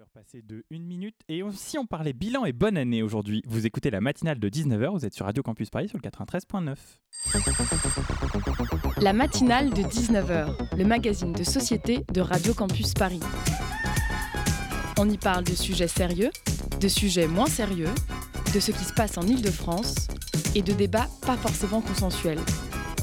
19h passées de 1 minute. Et si on parlait bilan et bonne année aujourd'hui, vous écoutez la matinale de 19h, vous êtes sur Radio Campus Paris sur le 93.9. La matinale de 19h, le magazine de société de Radio Campus Paris. On y parle de sujets sérieux, de sujets moins sérieux, de ce qui se passe en Ile-de-France et de débats pas forcément consensuels.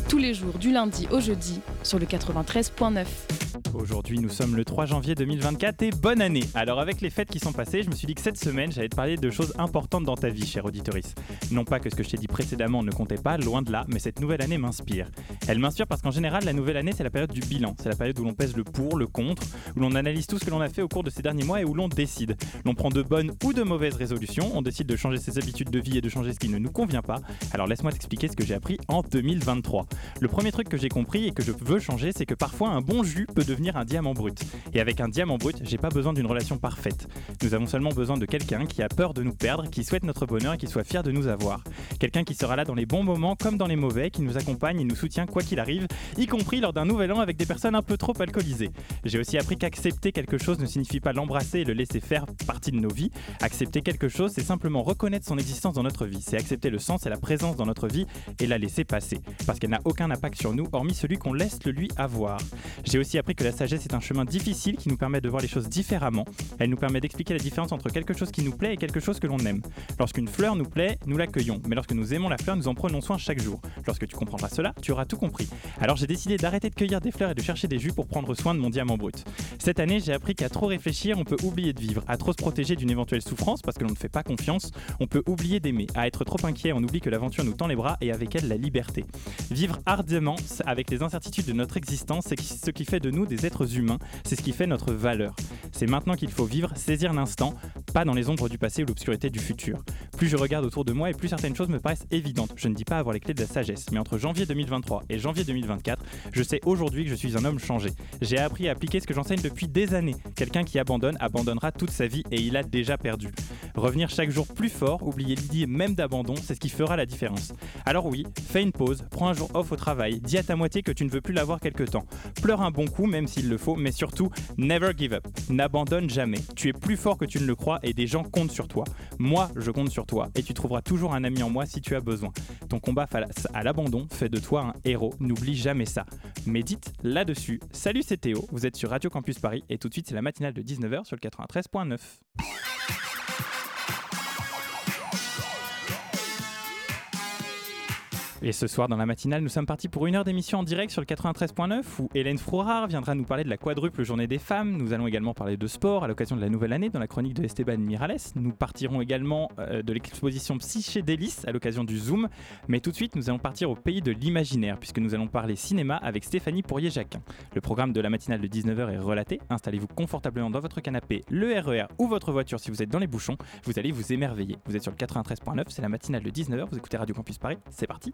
Tous les jours du lundi au jeudi sur le 93.9. Aujourd'hui, nous sommes le 3 janvier 2024 et bonne année. Alors, avec les fêtes qui sont passées, je me suis dit que cette semaine, j'allais te parler de choses importantes dans ta vie, cher auditoris. Non pas que ce que je t'ai dit précédemment ne comptait pas, loin de là, mais cette nouvelle année m'inspire. Elle m'inspire parce qu'en général, la nouvelle année, c'est la période du bilan. C'est la période où l'on pèse le pour, le contre, où l'on analyse tout ce que l'on a fait au cours de ces derniers mois et où l'on décide. L'on prend de bonnes ou de mauvaises résolutions, on décide de changer ses habitudes de vie et de changer ce qui ne nous convient pas. Alors, laisse-moi t'expliquer ce que j'ai appris en 2023. Le premier truc que j'ai compris et que je veux changer, c'est que parfois un bon jus peut devenir un diamant brut. Et avec un diamant brut, j'ai pas besoin d'une relation parfaite. Nous avons seulement besoin de quelqu'un qui a peur de nous perdre, qui souhaite notre bonheur et qui soit fier de nous avoir. Quelqu'un qui sera là dans les bons moments comme dans les mauvais, qui nous accompagne et nous soutient quoi qu'il arrive, y compris lors d'un nouvel an avec des personnes un peu trop alcoolisées. J'ai aussi appris qu'accepter quelque chose ne signifie pas l'embrasser et le laisser faire partie de nos vies. Accepter quelque chose, c'est simplement reconnaître son existence dans notre vie. C'est accepter le sens et la présence dans notre vie et la laisser passer. Parce qu'elle n'a aucun impact sur nous, hormis celui qu'on laisse le lui avoir. J'ai aussi appris que la sagesse est un chemin difficile qui nous permet de voir les choses différemment. Elle nous permet d'expliquer la différence entre quelque chose qui nous plaît et quelque chose que l'on aime. Lorsqu'une fleur nous plaît, nous l'accueillons, mais lorsque nous aimons la fleur, nous en prenons soin chaque jour. Lorsque tu comprendras cela, tu auras tout compris. Alors j'ai décidé d'arrêter de cueillir des fleurs et de chercher des jus pour prendre soin de mon diamant brut. Cette année, j'ai appris qu'à trop réfléchir, on peut oublier de vivre, à trop se protéger d'une éventuelle souffrance parce que l'on ne fait pas confiance, on peut oublier d'aimer, à être trop inquiet, on oublie que l'aventure nous tend les bras et avec elle la liberté. Vivre ardemment avec les incertitudes de notre existence, c'est ce qui fait de nous des êtres humains, c'est ce qui fait notre valeur. C'est maintenant qu'il faut vivre, saisir l'instant, pas dans les ombres du passé ou l'obscurité du futur. Plus je regarde autour de moi et plus certaines choses me paraissent évidentes. Je ne dis pas avoir les clés de la sagesse, mais entre janvier 2023 et janvier 2024, je sais aujourd'hui que je suis un homme changé. J'ai appris à appliquer ce que j'enseigne depuis des années. Quelqu'un qui abandonne abandonnera toute sa vie et il a déjà perdu. Revenir chaque jour plus fort, oublier l'idée même d'abandon, c'est ce qui fera la différence. Alors oui, fais une pause, prends un jour off au travail, dis à ta moitié que tu ne veux plus l'avoir quelque temps. Pleure un bon coup même s'il le faut, mais surtout, never give up. N'abandonne jamais. Tu es plus fort que tu ne le crois et des gens comptent sur toi. Moi, je compte sur toi et tu trouveras toujours un ami en moi si tu as besoin. Ton combat face à l'abandon fait de toi un héros. N'oublie jamais ça. Médite là-dessus. Salut, c'est Théo. Vous êtes sur Radio Campus Paris et tout de suite, c'est la matinale de 19h sur le 93.9. Et ce soir, dans la matinale, nous sommes partis pour une heure d'émission en direct sur le 93.9 où Hélène Frourard viendra nous parler de la quadruple journée des femmes. Nous allons également parler de sport à l'occasion de la nouvelle année dans la chronique de Esteban Mirales. Nous partirons également euh, de l'exposition Psychédélis à l'occasion du Zoom. Mais tout de suite, nous allons partir au pays de l'imaginaire puisque nous allons parler cinéma avec Stéphanie Pourrier-Jacquin. Le programme de la matinale de 19h est relaté. Installez-vous confortablement dans votre canapé, le RER ou votre voiture si vous êtes dans les bouchons. Vous allez vous émerveiller. Vous êtes sur le 93.9, c'est la matinale de 19h. Vous écoutez Radio Campus Paris. C'est parti.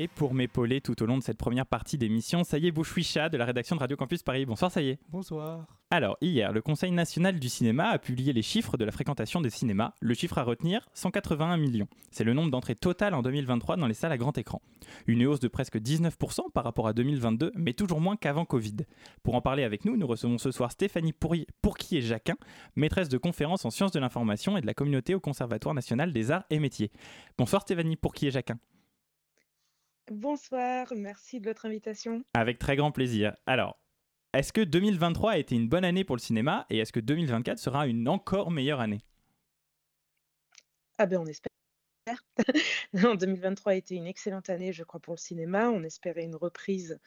Et pour m'épauler tout au long de cette première partie d'émission, ça y est, Bouchouicha de la rédaction de Radio Campus Paris. Bonsoir, ça y est. Bonsoir. Alors, hier, le Conseil national du cinéma a publié les chiffres de la fréquentation des cinémas. Le chiffre à retenir, 181 millions. C'est le nombre d'entrées totales en 2023 dans les salles à grand écran. Une hausse de presque 19% par rapport à 2022, mais toujours moins qu'avant Covid. Pour en parler avec nous, nous recevons ce soir Stéphanie Pourquier-Jacquin, maîtresse de conférences en sciences de l'information et de la communauté au Conservatoire national des arts et métiers. Bonsoir Stéphanie Pourquier-Jacquin. Bonsoir, merci de votre invitation. Avec très grand plaisir. Alors, est-ce que 2023 a été une bonne année pour le cinéma et est-ce que 2024 sera une encore meilleure année? Ah ben on espère. en 2023 a été une excellente année, je crois, pour le cinéma. On espérait une reprise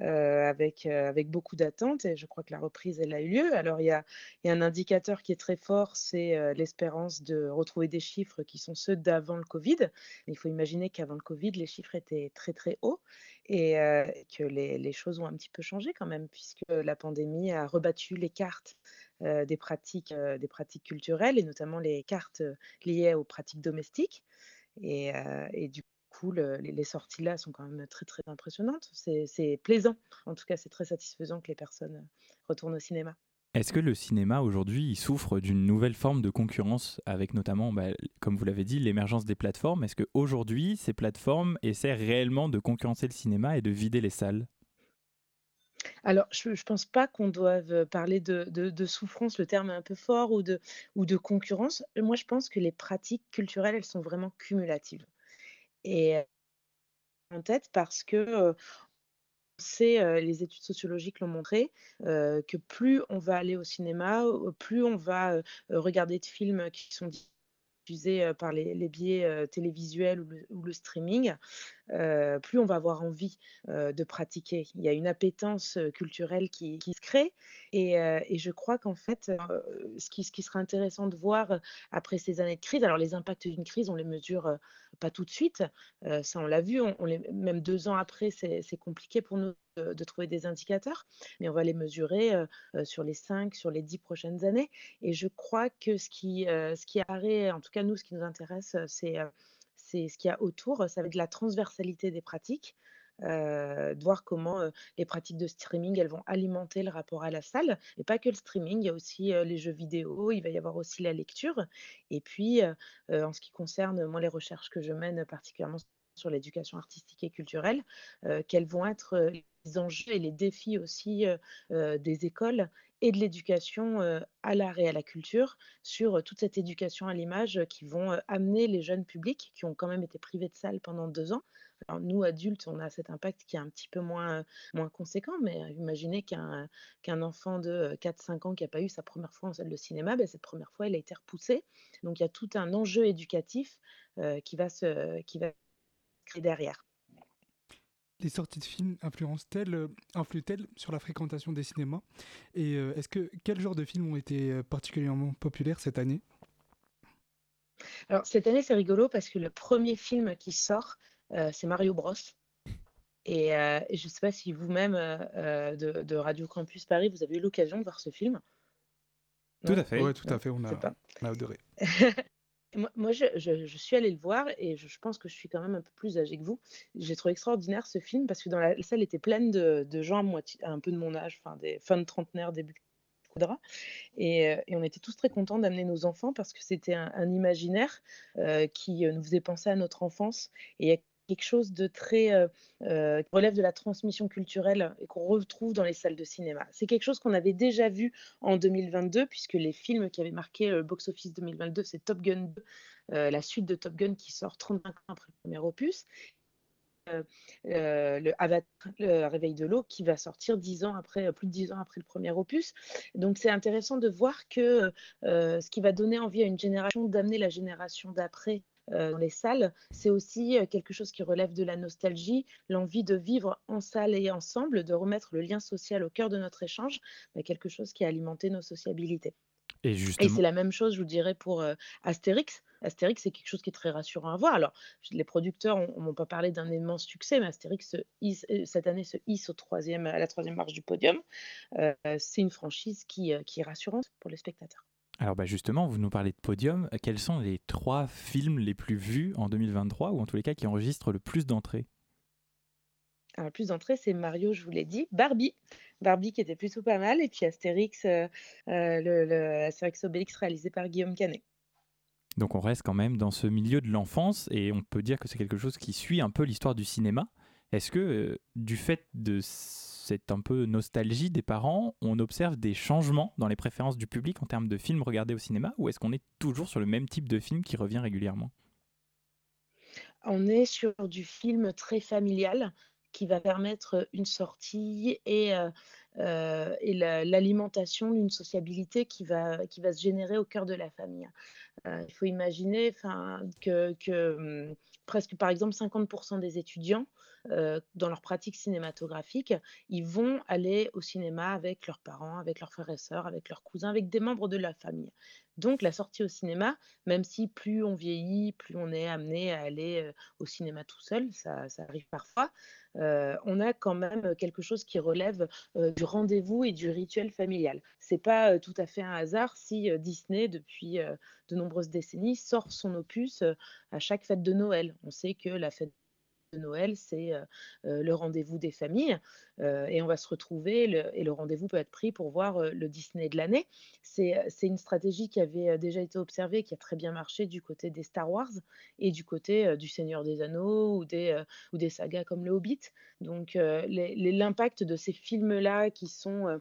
euh, avec, euh, avec beaucoup d'attentes et je crois que la reprise, elle a eu lieu. Alors, il y a, y a un indicateur qui est très fort, c'est euh, l'espérance de retrouver des chiffres qui sont ceux d'avant le Covid. Il faut imaginer qu'avant le Covid, les chiffres étaient très, très hauts et que les, choses ont un petit peu changé quand même, puisque la pandémie a rebattu les cartes des, pratiques, des pratiques culturelles et notamment les cartes liées aux pratiques domestiques. Et, du coup, le, les sorties là sont quand même très très impressionnantes. C'est plaisant. En tout cas, c'est très satisfaisant que les personnes retournent au cinéma. Est-ce que le cinéma aujourd'hui souffre d'une nouvelle forme de concurrence avec notamment, bah, comme vous l'avez dit, l'émergence des plateformes? Est-ce qu'aujourd'hui, ces plateformes essaient réellement de concurrencer le cinéma et de vider les salles? Alors, je ne pense pas qu'on doive parler de, souffrance, le terme est un peu fort, ou de, concurrence. Moi, je pense que les pratiques culturelles, elles sont vraiment cumulatives. Et euh, en tête parce que euh, sait, les études sociologiques l'ont montré, que plus on va aller au cinéma, plus on va regarder de films qui sont diffusés euh, par les, biais télévisuels ou le, streaming, plus on va avoir envie de pratiquer. Il y a une appétence culturelle qui, se crée et, je crois qu'en fait, ce, qui, sera intéressant de voir après ces années de crise, alors les impacts d'une crise, on les mesure pas tout de suite, ça on l'a vu, même deux ans après, c'est compliqué pour nous de, de trouver des indicateurs, mais on va les mesurer euh, euh, sur les cinq, sur les dix prochaines années. Et je crois que ce qui, euh, ce qui apparaît, en tout cas nous, ce qui nous intéresse, c'est ce qu'il y a autour, ça va être la transversalité des pratiques, de voir comment les pratiques de streaming, elles vont alimenter le rapport à la salle. Et pas que le streaming, il y a aussi les jeux vidéo, il va y avoir aussi la lecture. Et puis, en ce qui concerne, moi, les recherches que je mène particulièrement sur l'éducation artistique et culturelle, euh, quels vont être euh, les enjeux et les défis aussi euh, des écoles et de l'éducation à l'art et à la culture sur toute cette éducation à l'image qui vont amener les jeunes publics qui ont quand même été privés de salle pendant deux ans. Nous, adultes, on a cet impact qui est un petit peu moins, moins conséquent, mais imaginez qu'un qu'un enfant de euh, 4-5 ans qui n'a pas eu sa première fois en salle de cinéma, ben, cette première fois, elle a été repoussée. Donc il y a tout un enjeu éducatif qui va se qui va derrière. Les sorties de films influencent-elles, euh, influent-elles sur la fréquentation des cinémas? Et euh, est-ce que quel genre de films ont été euh, particulièrement populaires cette année? Alors cette année, c'est rigolo parce que le premier film qui sort, euh, c'est Mario Bros. Et, euh, je ne sais pas si vous-même euh, de, de Radio Campus Paris, vous avez eu l'occasion de voir ce film? Tout Non? à fait. Ouais, tout à fait, a, on a adoré. Moi, je, suis allée le voir et je, pense que je suis quand même un peu plus âgée que vous. J'ai trouvé extraordinaire ce film parce que dans la, salle était pleine de, gens à un peu de mon âge, enfin des fins de trentenaire, début. Et, euh, et on était tous très contents d'amener nos enfants parce que c'était un, imaginaire euh, qui euh, nous faisait penser à notre enfance. Et quelque chose de très euh, euh, qui relève de la transmission culturelle et qu'on retrouve dans les salles de cinéma. C'est quelque chose qu'on avait déjà vu en 2022 puisque les films qui avaient marqué le box-office 2022, c'est Top Gun 2, euh, la suite de Top Gun qui sort 35 ans après le premier opus. Euh, euh, le Avatar, le Réveil de l'eau, qui va sortir 10 ans après, euh, plus de 10 ans après le premier opus. Donc c'est intéressant de voir que euh, ce qui va donner envie à une génération d'amener la génération d'après euh, dans les salles, c'est aussi euh, quelque chose qui relève de la nostalgie, l'envie de vivre en salle et ensemble, de remettre le lien social au cœur de notre échange, bah, quelque chose qui a alimenté nos sociabilités. Et Et justement, c'est la même chose, je vous dirais, pour euh, Astérix. Astérix, c'est quelque chose qui est très rassurant à voir. Alors, les producteurs ne m'ont pas parlé d'un immense succès, mais Astérix, se hisse- euh, cette année, se hisse au troisième, à la troisième marche du podium. Euh, c'est une franchise qui, euh, qui est rassurante pour les spectateurs. Alors bah justement, vous nous parlez de podium. Quels sont les trois films les plus vus en 2023 ou en tous les cas qui enregistrent le plus d'entrées? Alors, le plus d'entrées, c'est Mario, je vous l'ai dit. Barbie. Barbie qui était plutôt pas mal. Et puis Astérix, euh, euh, le, le Astérix Obélix réalisé par Guillaume Canet. Donc on reste quand même dans ce milieu de l'enfance et on peut dire que c'est quelque chose qui suit un peu l'histoire du cinéma. Est-ce que euh, du fait de cette un peu nostalgie des parents, on observe des changements dans les préférences du public en termes de films regardés au cinéma ou est-ce qu'on est toujours sur le même type de film qui revient régulièrement? On est sur du film très familial qui va permettre une sortie et, et la- l'alimentation d'une sociabilité qui va, qui va se générer au cœur de la famille. Euh, il faut imaginer que, que, hum, presque par exemple 50% des étudiants dans leur pratique cinématographique, ils vont aller au cinéma avec leurs parents, avec leurs frères et sœurs, avec leurs cousins, avec des membres de la famille. Donc la sortie au cinéma, même si plus on vieillit, plus on est amené à aller au cinéma tout seul, ça arrive parfois, euh, on a quand même quelque chose qui relève euh, du rendez-vous et du rituel familial. C'est pas euh, tout à fait un hasard si euh, Disney, depuis euh, de nombreuses décennies, sort son opus euh, à chaque fête de Noël. On sait que la fête Noël, c'est le rendez-vous des familles. et on va se retrouver, et le rendez-vous peut être pris pour voir le Disney de l'année. C'est une stratégie qui avait déjà été observée, qui a très bien marché du côté des Star Wars et du côté du Seigneur des Anneaux ou des, ou des sagas comme Le Hobbit. Donc l'impact de ces films-là qui sont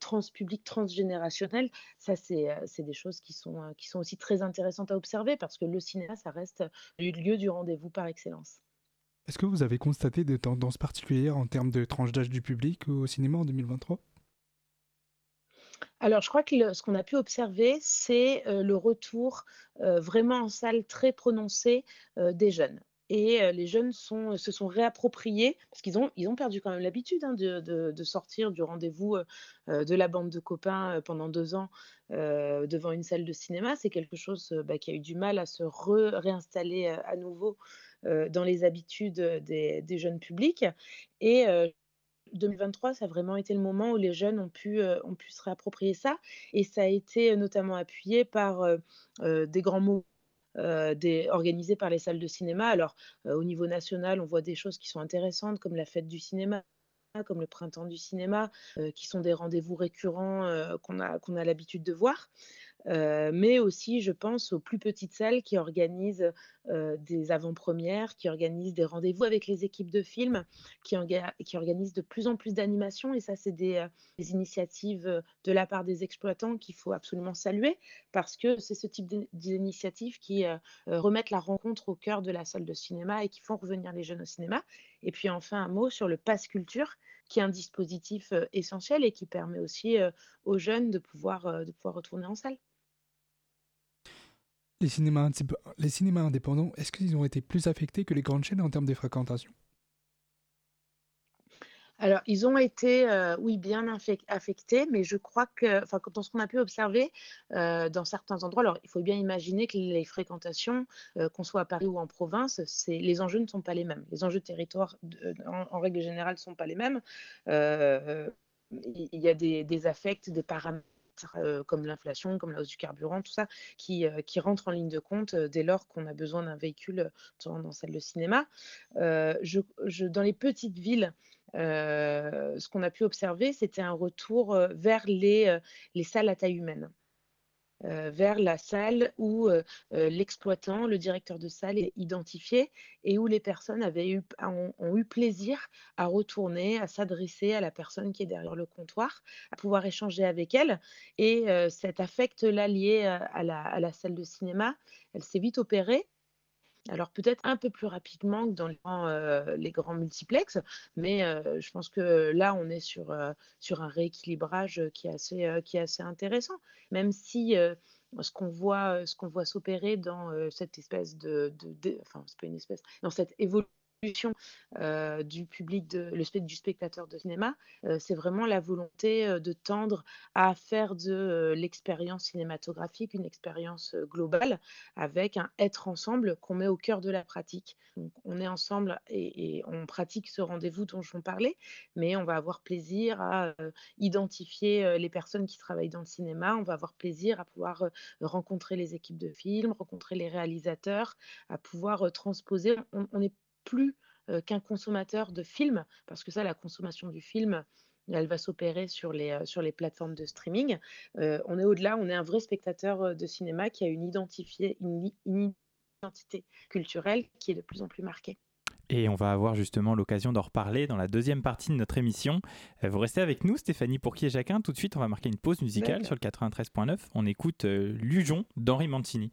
transpublics, transgénérationnels, ça c'est des choses qui sont, qui sont aussi très intéressantes à observer parce que le cinéma, ça reste le lieu du rendez-vous par excellence. Est-ce que vous avez constaté des tendances particulières en termes de tranche d'âge du public au cinéma en 2023 alors, je crois que ce qu'on a pu observer, c'est le retour vraiment en salle très prononcé des jeunes. Et les jeunes se sont réappropriés, parce qu'ils ont, ils ont perdu quand même l'habitude hein, de, sortir du rendez-vous de la bande de copains pendant deux ans devant une salle de cinéma. C'est quelque chose bah, qui a eu du mal à se réinstaller à nouveau dans les habitudes des, jeunes publics. Et 2023, ça a vraiment été le moment où les jeunes ont pu, ont pu se réapproprier ça. Et ça a été notamment appuyé par des grands mots organisés par les salles de cinéma. Alors, au niveau national, on voit des choses qui sont intéressantes, comme la fête du cinéma comme le printemps du cinéma, qui sont des rendez-vous récurrents qu'on a, qu'on a l'habitude de voir mais aussi, je pense, aux plus petites salles qui organisent des avant-premières, qui organisent des rendez-vous avec les équipes de films, qui, organisent de plus en plus d'animations. Et ça, c'est des, initiatives de la part des exploitants qu'il faut absolument saluer, parce que c'est ce type d'initiatives qui remettent la rencontre au cœur de la salle de cinéma et qui font revenir les jeunes au cinéma. Et puis enfin, un mot sur le Pass Culture, qui est un dispositif essentiel et qui permet aussi aux jeunes de pouvoir, de pouvoir retourner en salle. Les cinémas, indépendants, est-ce qu'ils ont été plus affectés que les grandes chaînes en termes de fréquentation? Alors, ils ont été, euh, oui, bien affectés, mais je crois que, enfin, dans ce qu'on a pu observer euh, dans certains endroits, alors il faut bien imaginer que les fréquentations, euh, qu'on soit à Paris ou en province, les enjeux ne sont pas les mêmes. Les enjeux de territoire, en, règle générale, ne sont pas les mêmes. Il y a des, des affects, des paramètres comme l'inflation, comme la hausse du carburant, tout ça, qui, qui rentre en ligne de compte dès lors qu'on a besoin d'un véhicule dans, salle de cinéma. Dans les petites villes, ce qu'on a pu observer, c'était un retour vers les salles à taille humaine. Euh, vers la salle où euh, euh, l'exploitant, le directeur de salle est identifié et où les personnes avaient eu, ont, eu plaisir à retourner, à s'adresser à la personne qui est derrière le comptoir, à pouvoir échanger avec elle. Et cet affect-là lié à la, à la, salle de cinéma, elle s'est vite opérée alors peut-être un peu plus rapidement que dans les grands, euh, les grands multiplex, mais euh, je pense que là, on est sur, euh, sur un rééquilibrage qui est assez, qui est assez intéressant. Même si ce qu'on voit, ce voit s'opérer dans cette espèce de, de, enfin c'est pas une espèce, dans cette évolution euh, du public, le, du spectateur de cinéma, euh, c'est vraiment la volonté euh, de tendre à faire de l'expérience cinématographique une expérience globale avec un être ensemble qu'on met au cœur de la pratique. On est ensemble et, on pratique ce rendez-vous dont je vous parlais, mais on va avoir plaisir à identifier les personnes qui travaillent dans le cinéma, on va avoir plaisir à pouvoir rencontrer les équipes de films, rencontrer les réalisateurs, à pouvoir transposer. On est plus qu'un consommateur de films, parce que ça, la consommation du film, elle va s'opérer sur les, sur les plateformes de streaming. on est au-delà, on est un vrai spectateur de cinéma qui a une, identifié, une, identité culturelle qui est de plus en plus marquée. Et on va avoir justement l'occasion d'en reparler dans la deuxième partie de notre émission. Vous restez avec nous, Stéphanie pour qui est Jacquin. Tout de suite, on va marquer une pause musicale sur le 93.9. On écoute Lujon d'Henri Mancini.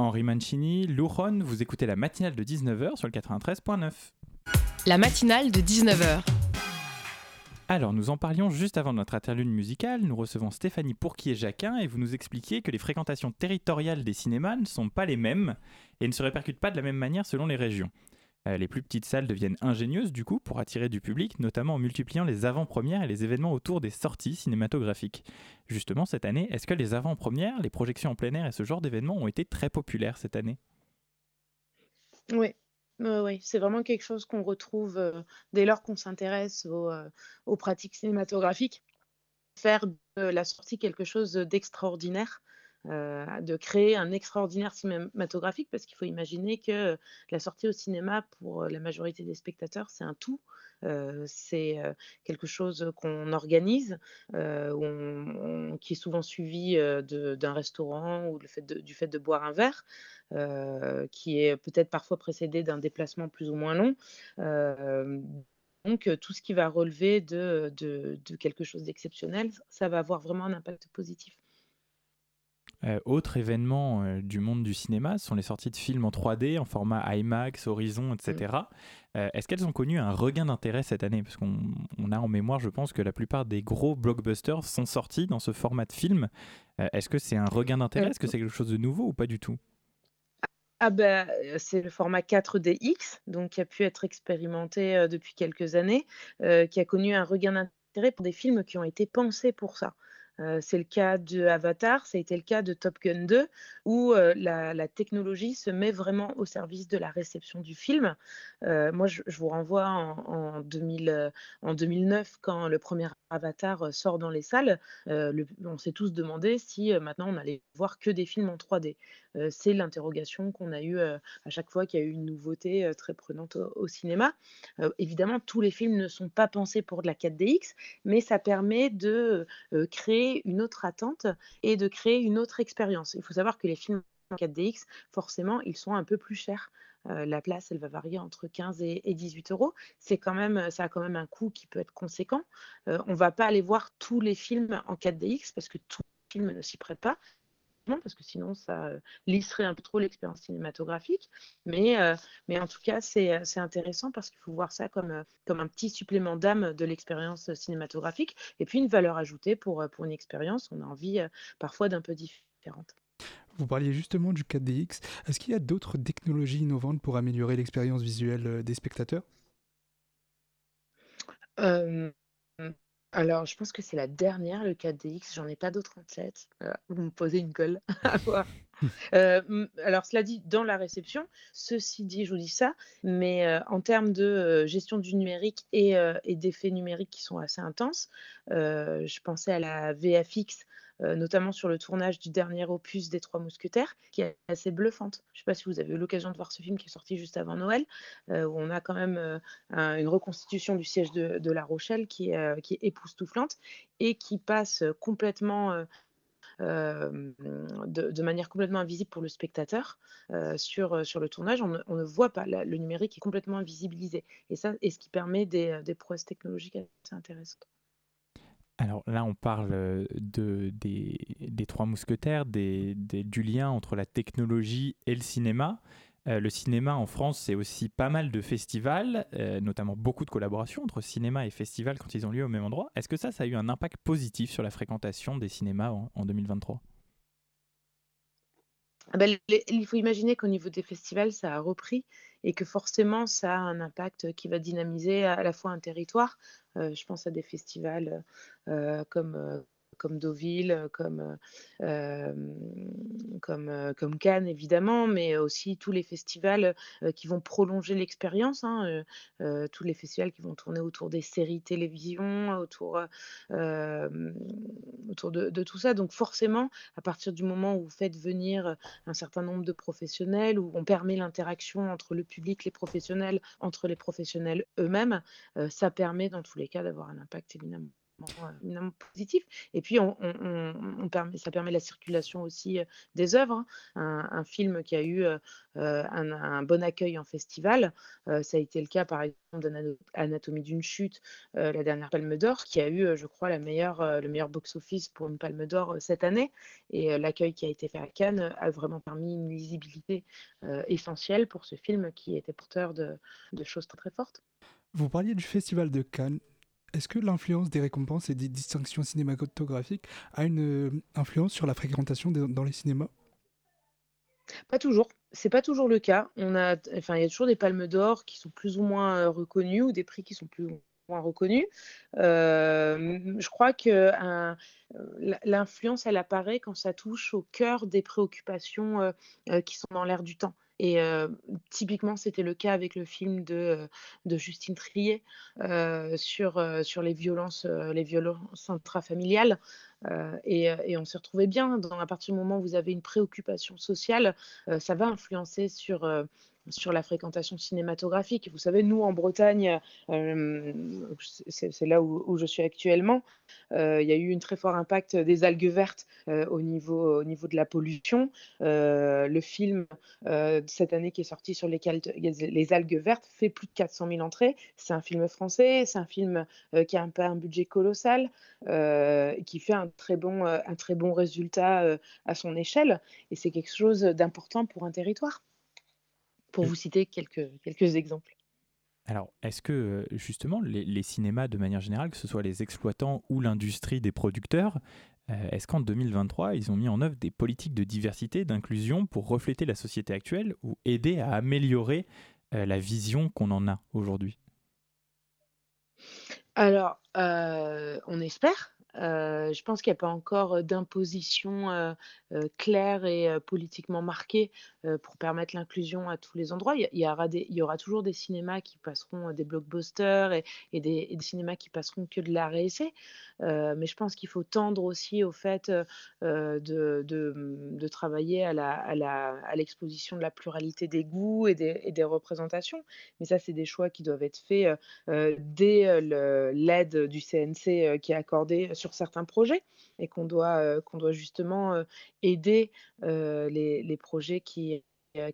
Henri Mancini, Louron, vous écoutez la matinale de 19h sur le 93.9. La matinale de 19h. Alors, nous en parlions juste avant notre interlude musicale. Nous recevons Stéphanie Pourquier-Jacquin et vous nous expliquiez que les fréquentations territoriales des cinémas ne sont pas les mêmes et ne se répercutent pas de la même manière selon les régions. Euh, les plus petites salles deviennent ingénieuses du coup pour attirer du public, notamment en multipliant les avant-premières et les événements autour des sorties cinématographiques. Justement, cette année, est-ce que les avant-premières, les projections en plein air et ce genre d'événements ont été très populaires cette année? Oui, oui, c'est vraiment quelque chose qu'on retrouve dès lors qu'on s'intéresse aux, pratiques cinématographiques. Faire de la sortie quelque chose d'extraordinaire, de créer un extraordinaire cinématographique, parce qu'il faut imaginer que la sortie au cinéma, pour la majorité des spectateurs, c'est un tout. c'est quelque chose qu'on organise, qui est souvent suivi d'un restaurant ou du fait de boire un verre. qui est peut-être parfois précédé d'un déplacement plus ou moins long. donc tout ce qui va relever de quelque chose d'exceptionnel, ça va avoir vraiment un impact positif. Euh, autre événement euh, du monde du cinéma sont les sorties de films en 3D, en format IMAX, Horizon, etc. Mm. Euh, est-ce qu'elles ont connu un regain d'intérêt cette année? Parce qu'on a en mémoire, je pense, que la plupart des gros blockbusters sont sortis dans ce format de film. Est-ce que c'est un regain d'intérêt? Est-ce que c'est quelque chose de nouveau ou pas du tout? Ah ben, c'est le format 4DX, donc qui a pu être expérimenté depuis quelques années, qui a connu un regain d'intérêt pour des films qui ont été pensés pour ça. Euh, c'est le cas de Avatar, ça a été le cas de Top Gun 2, où euh, la, technologie se met vraiment au service de la réception du film. Euh, moi, je, vous renvoie en, 2009, quand le premier Avatar sort dans les salles, on s'est tous demandé si maintenant on allait voir que des films en 3D. c'est l'interrogation qu'on a eue à chaque fois qu'il y a eu une nouveauté très prenante au, cinéma. évidemment, tous les films ne sont pas pensés pour de la 4DX, mais ça permet de créer une autre attente et de créer une autre expérience. Il faut savoir que les films en 4DX, forcément, ils sont un peu plus chers. La place, elle va varier entre 15 et, 18 euros. C'est quand même, ça a quand même un coût qui peut être conséquent. On on va pas aller voir tous les films en 4DX parce que tous les films ne s'y prêtent pas parce que sinon ça lisserait un peu trop l'expérience cinématographique. Mais, mais en tout cas, c'est intéressant parce qu'il faut voir ça comme, comme un petit supplément d'âme de l'expérience cinématographique et puis une valeur ajoutée pour, pour une expérience. On a envie parfois d'un peu différente. Vous parliez justement du 4DX. Est-ce qu'il y a d'autres technologies innovantes pour améliorer l'expérience visuelle des spectateurs? Alors, je pense que c'est la dernière, le 4DX. J'en ai pas d'autres en tête. Euh, vous me posez une colle à voir. Euh, alors, cela dit, dans la réception, ceci dit, je vous dis ça, mais euh, en termes de gestion du numérique et, et d'effets numériques qui sont assez intenses, je pensais à la VFX euh, notamment sur le tournage du dernier opus des Trois Mousquetaires, qui est assez bluffante. Je ne sais pas si vous avez eu l'occasion de voir ce film qui est sorti juste avant Noël, euh, où on a quand même euh, une reconstitution du siège de, La Rochelle qui est, époustouflante et qui passe complètement... de, manière complètement invisible pour le spectateur sur, sur le tournage. On ne, voit pas, le numérique est complètement invisibilisé. Et, ça, et ce qui permet des, des prouesses technologiques assez intéressantes. Alors là, on parle euh, de, des, Trois Mousquetaires, du lien entre la technologie et le cinéma. Euh, le cinéma en France, c'est aussi pas mal de festivals, euh, notamment beaucoup de collaborations entre cinéma et festivals quand ils ont lieu au même endroit. Est-ce que ça, ça a eu un impact positif sur la fréquentation des cinémas en 2023 ah ben, il faut imaginer qu'au niveau des festivals, ça a repris et que forcément, ça a un impact qui va dynamiser à la fois un territoire. Euh, je pense à des festivals euh, comme euh, comme Deauville, comme, euh, comme, euh, comme Cannes évidemment, mais aussi tous les festivals euh, qui vont prolonger l'expérience, hein, tous les festivals qui vont tourner autour des séries télévision, autour, autour de, de, tout ça. Donc forcément, à partir du moment où vous faites venir un certain nombre de professionnels, où on permet l'interaction entre le public, les professionnels, entre les professionnels eux-mêmes, ça permet dans tous les cas d'avoir un impact évidemment. Éminemment positif. Et puis, on, on- on- permet, ça permet la circulation aussi des œuvres. hein. Un, un film qui a eu euh, un, un bon accueil en festival, euh, ça a été le cas par exemple d'Anatomie d'une chute, euh, la dernière Palme d'Or, qui a eu, euh, je crois, la meilleure, euh, le meilleur box-office pour une Palme d'Or euh, cette année. Et euh, l'accueil qui a été fait à Cannes euh, a vraiment permis une lisibilité euh, essentielle pour ce film qui était porteur de, de choses très très fortes. Vous parliez du Festival de Cannes. Est-ce que l'influence des récompenses et des distinctions cinématographiques a une euh, influence sur la fréquentation dans les cinémas? Pas toujours. C'est pas toujours le cas. On a, enfin, il y a toujours des palmes d'or qui sont plus ou moins euh, reconnues ou des prix qui sont plus ou moins reconnus. Euh, je crois que l'influence, elle apparaît quand ça touche au cœur des préoccupations qui sont dans l'air du temps. Et typiquement, c'était le cas avec le film de, Justine Trier sur, sur les violences, les violences intrafamiliales. Et, et on s'est retrouvé bien. Dans, à partir du moment où vous avez une préoccupation sociale, ça va influencer sur, sur la fréquentation cinématographique. Vous savez, nous en Bretagne, euh, c'est c'est là où, je suis actuellement, euh, il y a eu un très fort impact des algues vertes euh, au, niveau, au niveau de la pollution. Euh, le film euh, cette année qui est sorti sur les, algues vertes fait plus de 400 000 entrées. C'est un film français, c'est un film euh, qui a un, budget colossal, euh, qui fait un très bon, euh, résultat euh, à son échelle. Et c'est quelque chose d'important pour un territoire. Pour vous citer quelques, quelques exemples. Alors, est-ce que euh, justement les, les cinémas, de manière générale, que ce soit les exploitants ou l'industrie des producteurs, euh, est-ce qu'en 2023, ils ont mis en œuvre des politiques de diversité, d'inclusion pour refléter la société actuelle ou aider à améliorer euh, la vision qu'on en a aujourd'hui? Alors, euh, on espère. Euh, je pense qu'il n'y a pas encore d'imposition claire et politiquement marquée pour permettre l'inclusion à tous les endroits. Il y, aura toujours des cinémas qui passeront des blockbusters et, des, cinémas qui passeront que de l'art et essai. Euh, mais je pense qu'il faut tendre aussi au fait euh, de, travailler à la- la- l'exposition de la pluralité des goûts et des, représentations. Mais ça, c'est des choix qui doivent être faits euh, dès l'aide du CNC qui est accordée certains projets et qu'on doit, euh, qu'on doit justement euh, aider euh, les, les projets qui,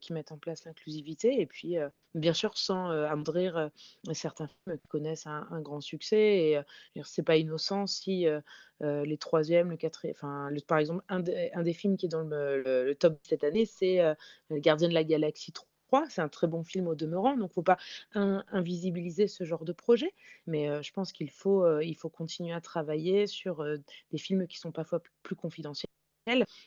qui mettent en place l'inclusivité et puis bien sûr sans amoindrir certains films qui connaissent un, grand succès et c'est pas innocent si les troisièmes, le quatrième, enfin par exemple un des films qui est dans le, le- le top cette année c'est euh, Gardien de la Galaxie 3 c'est un très bon film au demeurant, donc faut pas in- invisibiliser ce genre de projet. Mais euh, je pense qu'il faut, euh, il faut continuer à travailler sur euh, des films qui sont parfois plus confidentiels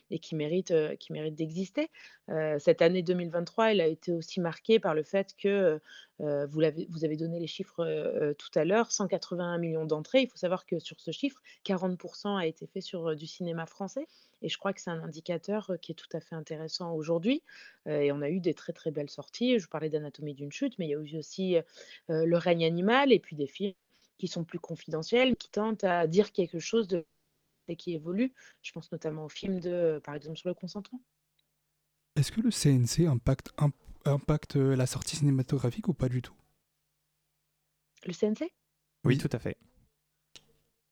et qui méritent, euh, d'exister. Euh, cette année 2023, elle a été aussi marquée par le fait que, euh, vous, avez donné les chiffres tout à l'heure, 181 millions d'entrées. Il faut savoir que sur ce chiffre, 40% a été fait sur du cinéma français. Et je crois que c'est un indicateur qui est tout à fait intéressant aujourd'hui. Et on a eu des très très belles sorties. Je vous parlais d'Anatomie d'une chute, mais il y a eu aussi Le règne animal et puis des films qui sont plus confidentiels, qui tentent à dire quelque chose de et qui évolue. Je pense notamment au film de, euh, par exemple, sur le consentement. Est-ce que le CNC impacte, imp- impacte euh, la sortie cinématographique ou pas du tout? Le CNC Oui, Oui. tout à fait.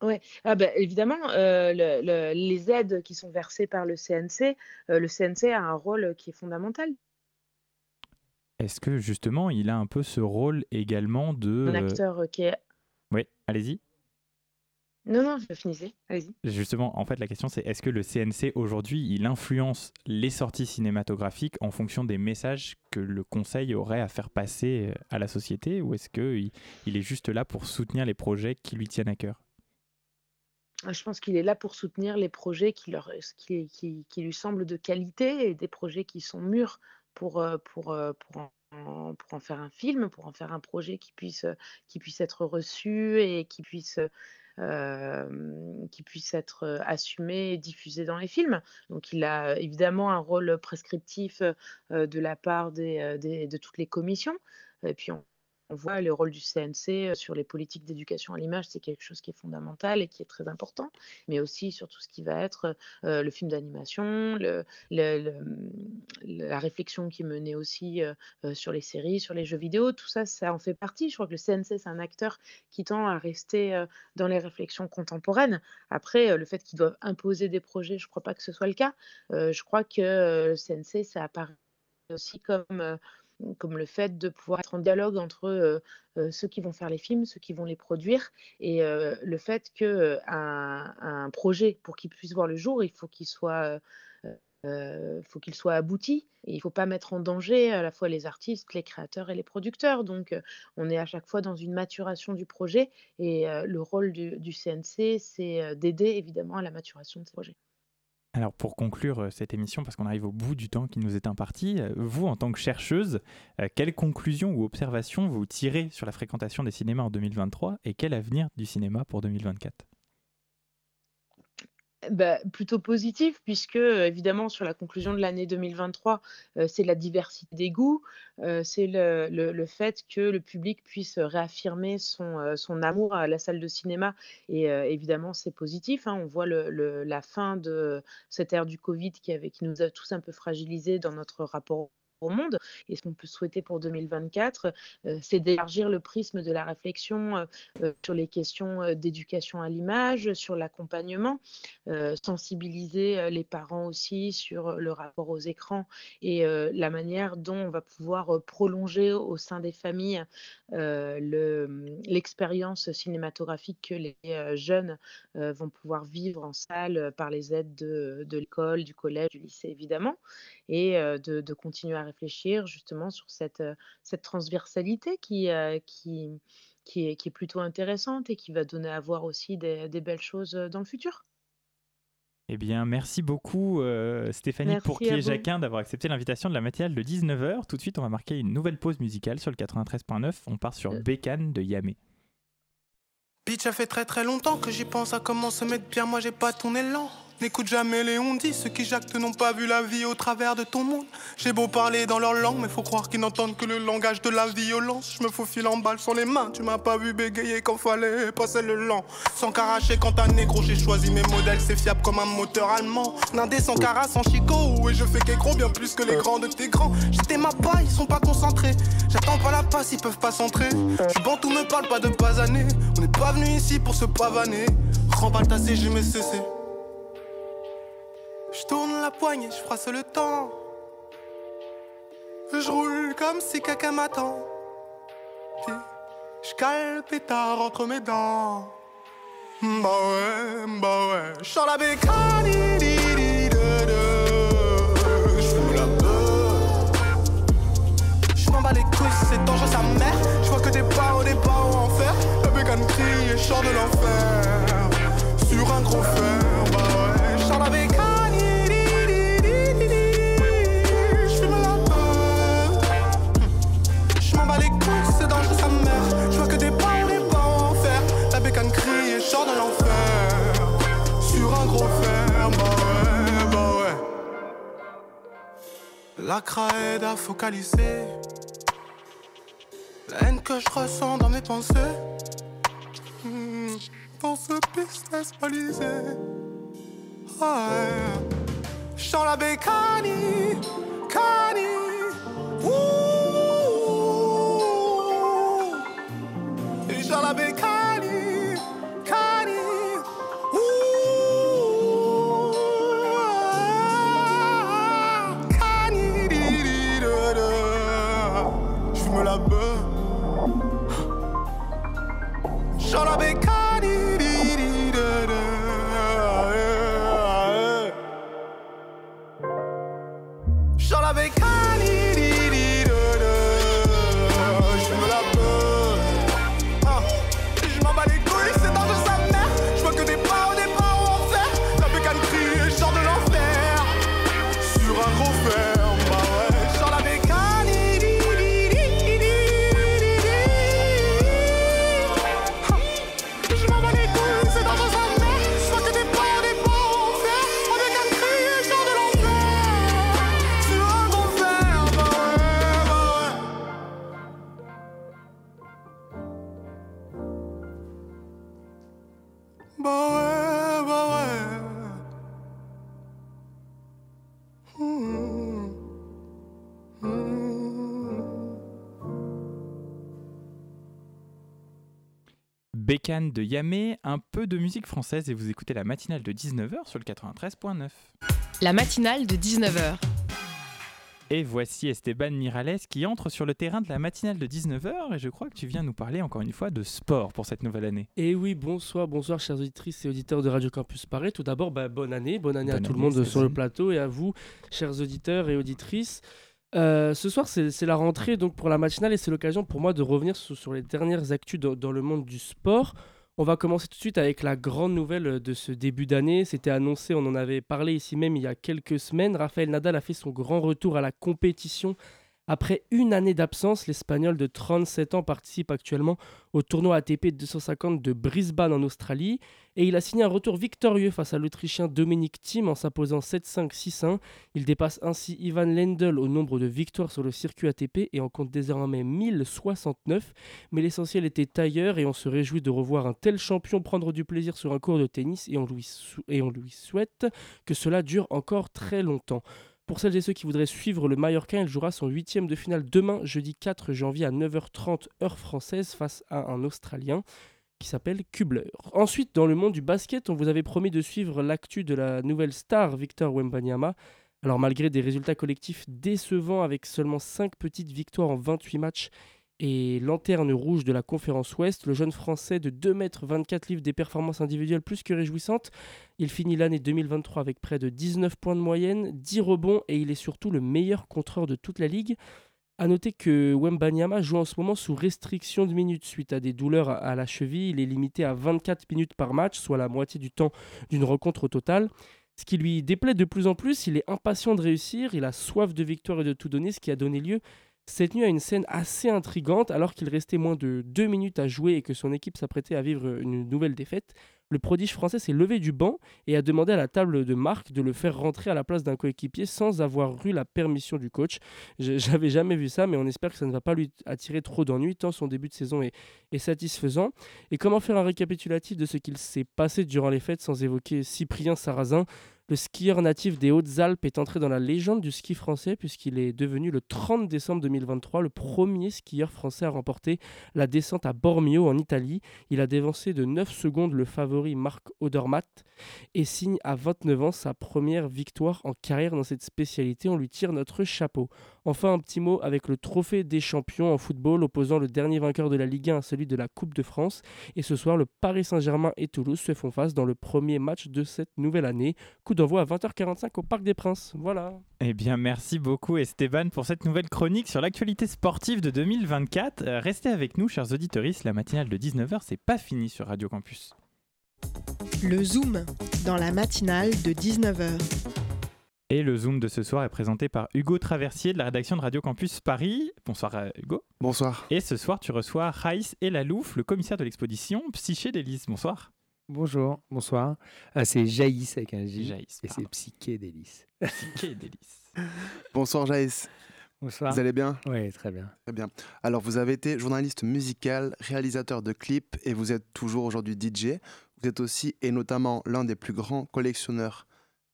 Ouais, ah bah, évidemment, euh, le- le- les aides qui sont versées par le CNC, euh, le CNC a un rôle qui est fondamental. Est-ce que justement, il a un peu ce rôle également de... Un acteur qui est... Oui, allez-y. Non, non, je finissais. Justement, en fait, la question c'est est-ce que le CNC aujourd'hui, il influence les sorties cinématographiques en fonction des messages que le Conseil aurait à faire passer euh, à la société ou est-ce qu'il il est juste là pour soutenir les projets qui lui tiennent à cœur? Ah, Je pense qu'il est là pour soutenir les projets qui, leur, qui, qui, qui lui semblent de qualité et des projets qui sont mûrs pour, euh, pour, euh, pour, en, pour en faire un film, pour en faire un projet qui puisse, qui puisse être reçu et qui puisse, qui puisse être assumé et diffusé dans les films. Donc il a évidemment un rôle prescriptif de la part de toutes les commissions. Et puis on on voit le rôle du CNC sur les politiques d'éducation à l'image, c'est quelque chose qui est fondamental et qui est très important, mais aussi sur tout ce qui va être le film d'animation, la réflexion qui est menée aussi sur les séries, sur les jeux vidéo, tout ça, ça en fait partie. Je crois que le CNC, c'est un acteur qui tend à rester dans les réflexions contemporaines. Après, le fait qu'ils doivent imposer des projets, je ne crois pas que ce soit le cas. je crois que le CNC, ça apparaît aussi comme comme le fait de pouvoir être en dialogue entre ceux qui vont faire les films, ceux qui vont les produire, et le fait qu'un un projet, pour qu'il puisse voir le jour, il faut qu'il soit, abouti, il ne faut pas mettre en danger à la fois les artistes, les créateurs et les producteurs. Donc on est à chaque fois dans une maturation du projet, et le rôle du, du CNC, c'est d'aider évidemment à la maturation de ces projets. Alors pour conclure euh, cette émission, parce qu'on arrive au bout du temps qui nous est imparti, euh, vous en tant que chercheuse, euh, quelles conclusions ou observations vous tirez sur la fréquentation des cinémas en 2023 et quel avenir du cinéma pour 2024 bah, plutôt positif, puisque évidemment sur la conclusion de l'année 2023, c'est la diversité des goûts, c'est le, le, fait que le public puisse réaffirmer son, son amour à la salle de cinéma. Et évidemment, c'est positif. Hein. On voit le, la fin de cette ère du Covid qui, avait, qui nous a tous un peu fragilisés dans notre rapport au monde. Et ce qu'on peut souhaiter pour 2024, euh, c'est d'élargir le prisme de la réflexion euh, euh, sur les questions d'éducation à l'image, sur l'accompagnement, sensibiliser les parents aussi sur le rapport aux écrans et la manière dont on va pouvoir prolonger au sein des familles l'expérience cinématographique que les jeunes vont pouvoir vivre en salle par les aides de, l'école, du collège, du lycée évidemment, et de continuer à réfléchir justement sur cette, cette transversalité qui, qui, qui, est, qui est plutôt intéressante et qui va donner à voir aussi des, des belles choses dans le futur. Eh bien, merci beaucoup Stéphanie Pourquier-Jacquin d'avoir accepté l'invitation de la matinale de 19h. Tout de suite, on va marquer une nouvelle pause musicale sur le 93.9. On part sur Bécane de Yamé. Bitch, ça fait très très longtemps que j'y pense à comment se mettre bien. Moi, j'ai pas ton élan. N'écoute jamais les dit ceux qui jactent n'ont pas vu la vie au travers de ton monde. J'ai beau parler dans leur langue, mais faut croire qu'ils n'entendent que le langage de la violence. Je me faufile en balle sur les mains, tu m'as pas vu bégayer quand fallait passer le lent. Sans caracher quand un négro, j'ai choisi mes modèles, c'est fiable comme un moteur allemand. Nindé sans cara, sans chico, et je fais qu'écro bien plus que les grands de tes grands. J'étais ma paille, ils sont pas concentrés. J'attends pas la passe, ils peuvent pas s'entrer. Je bon, tout me parle pas de pas années. On n'est pas venu ici pour se pavaner. Remballe ta j'ai mes cessé. Je tourne la poignée, je froisse le temps. Je roule comme si quelqu'un m'attend. Je cale pétard entre mes dents. Bah ouais, bah ouais. Je la bécane. Je la Je m'en bats les couilles, c'est dangereux sa mère. Je vois que des pas des pas en enfer. La bécane crie et chante de l'enfer. Sur un gros fer, bah La craie à focaliser La haine que je ressens dans mes pensées. Hmm, Dans ce business balisé. Ouais. la bécanie Cani Ouh. Et la bécanie Bécane de Yamé, un peu de musique française et vous écoutez la matinale de 19h sur le 93.9. La matinale de 19h. Et voici Esteban Mirales qui entre sur le terrain de la matinale de 19h et je crois que tu viens nous parler encore une fois de sport pour cette nouvelle année. Et oui, bonsoir, bonsoir chers auditrices et auditeurs de Radio Campus Paris. Tout d'abord, bah, bonne année, bonne année à tout le monde sur le plateau et à vous, chers auditeurs et auditrices. Euh, ce soir, c'est c'est la rentrée donc pour la matinale et c'est l'occasion pour moi de revenir sur, sur les dernières actus dans, dans le monde du sport. On va commencer tout de suite avec la grande nouvelle de ce début d'année. C'était annoncé, on en avait parlé ici même il y a quelques semaines. Rafael Nadal a fait son grand retour à la compétition. Après une année d'absence, l'Espagnol de 37 ans participe actuellement au tournoi ATP 250 de Brisbane en Australie et il a signé un retour victorieux face à l'Autrichien Dominic Thiem en s'imposant 7-5, 6-1. Il dépasse ainsi Ivan Lendl au nombre de victoires sur le circuit ATP et en compte désormais 1069. Mais l'essentiel était ailleurs et on se réjouit de revoir un tel champion prendre du plaisir sur un court de tennis et on lui, sou- et on lui souhaite que cela dure encore très longtemps. Pour celles et ceux qui voudraient suivre le Mallorquin, il jouera son huitième de finale demain, jeudi 4 janvier à 9h30 heure française face à un Australien qui s'appelle Kubler. Ensuite, dans le monde du basket, on vous avait promis de suivre l'actu de la nouvelle star Victor Wembanyama. Alors malgré des résultats collectifs décevants avec seulement 5 petites victoires en 28 matchs et lanterne rouge de la conférence Ouest, le jeune français de 2 mètres 24 livres des performances individuelles plus que réjouissantes. Il finit l'année 2023 avec près de 19 points de moyenne, 10 rebonds et il est surtout le meilleur contreur de toute la ligue. A noter que Wembanyama joue en ce moment sous restriction de minutes suite à des douleurs à- la cheville. Il est limité à 24 minutes par match, soit la moitié du temps d'une rencontre au total. Ce qui lui déplaît de plus en plus, il est impatient de réussir, il a soif de victoire et de tout donner, ce qui a donné lieu cette nuit à une scène assez intrigante alors qu'il restait moins de deux minutes à jouer et que son équipe s'apprêtait à vivre une nouvelle défaite. Le prodige français s'est levé du banc et a demandé à la table de marque de le faire rentrer à la place d'un coéquipier sans avoir eu la permission du coach. J'avais jamais vu ça, mais on espère que ça ne va pas lui attirer trop d'ennuis tant son début de saison est, est satisfaisant. Et comment faire un récapitulatif de ce qu'il s'est passé durant les fêtes sans évoquer Cyprien Sarrazin le skieur natif des Hautes-Alpes est entré dans la légende du ski français puisqu'il est devenu le 30 décembre 2023 le premier skieur français à remporter la descente à Bormio en Italie. Il a dévancé de 9 secondes le favori Marc Odermatt et signe à 29 ans sa première victoire en carrière dans cette spécialité. On lui tire notre chapeau. Enfin, un petit mot avec le trophée des champions en football opposant le dernier vainqueur de la Ligue 1 à celui de la Coupe de France. Et ce soir, le Paris Saint-Germain et Toulouse se font face dans le premier match de cette nouvelle année. Coup d'envoi à 20h45 au Parc des Princes. Voilà. Eh bien, merci beaucoup Esteban pour cette nouvelle chronique sur l'actualité sportive de 2024. Euh, restez avec nous, chers auditeurs. La matinale de 19h, c'est pas fini sur Radio Campus. Le Zoom, dans la matinale de 19h. Et le Zoom de ce soir est présenté par Hugo Traversier de la rédaction de Radio Campus Paris. Bonsoir euh, Hugo. Bonsoir. Et ce soir, tu reçois Raïs et Lalouf, le commissaire de l'exposition Psyché d'Élise. Bonsoir. Bonjour, bonsoir. Ah, c'est Jaïs avec un J. Jaïs. Et c'est Psyché d'Hélice. Psyché d'Élise. Bonsoir Jaïs. Bonsoir. Vous allez bien? Oui, très bien. Très bien. Alors vous avez été journaliste musical, réalisateur de clips et vous êtes toujours aujourd'hui DJ. Vous êtes aussi et notamment l'un des plus grands collectionneurs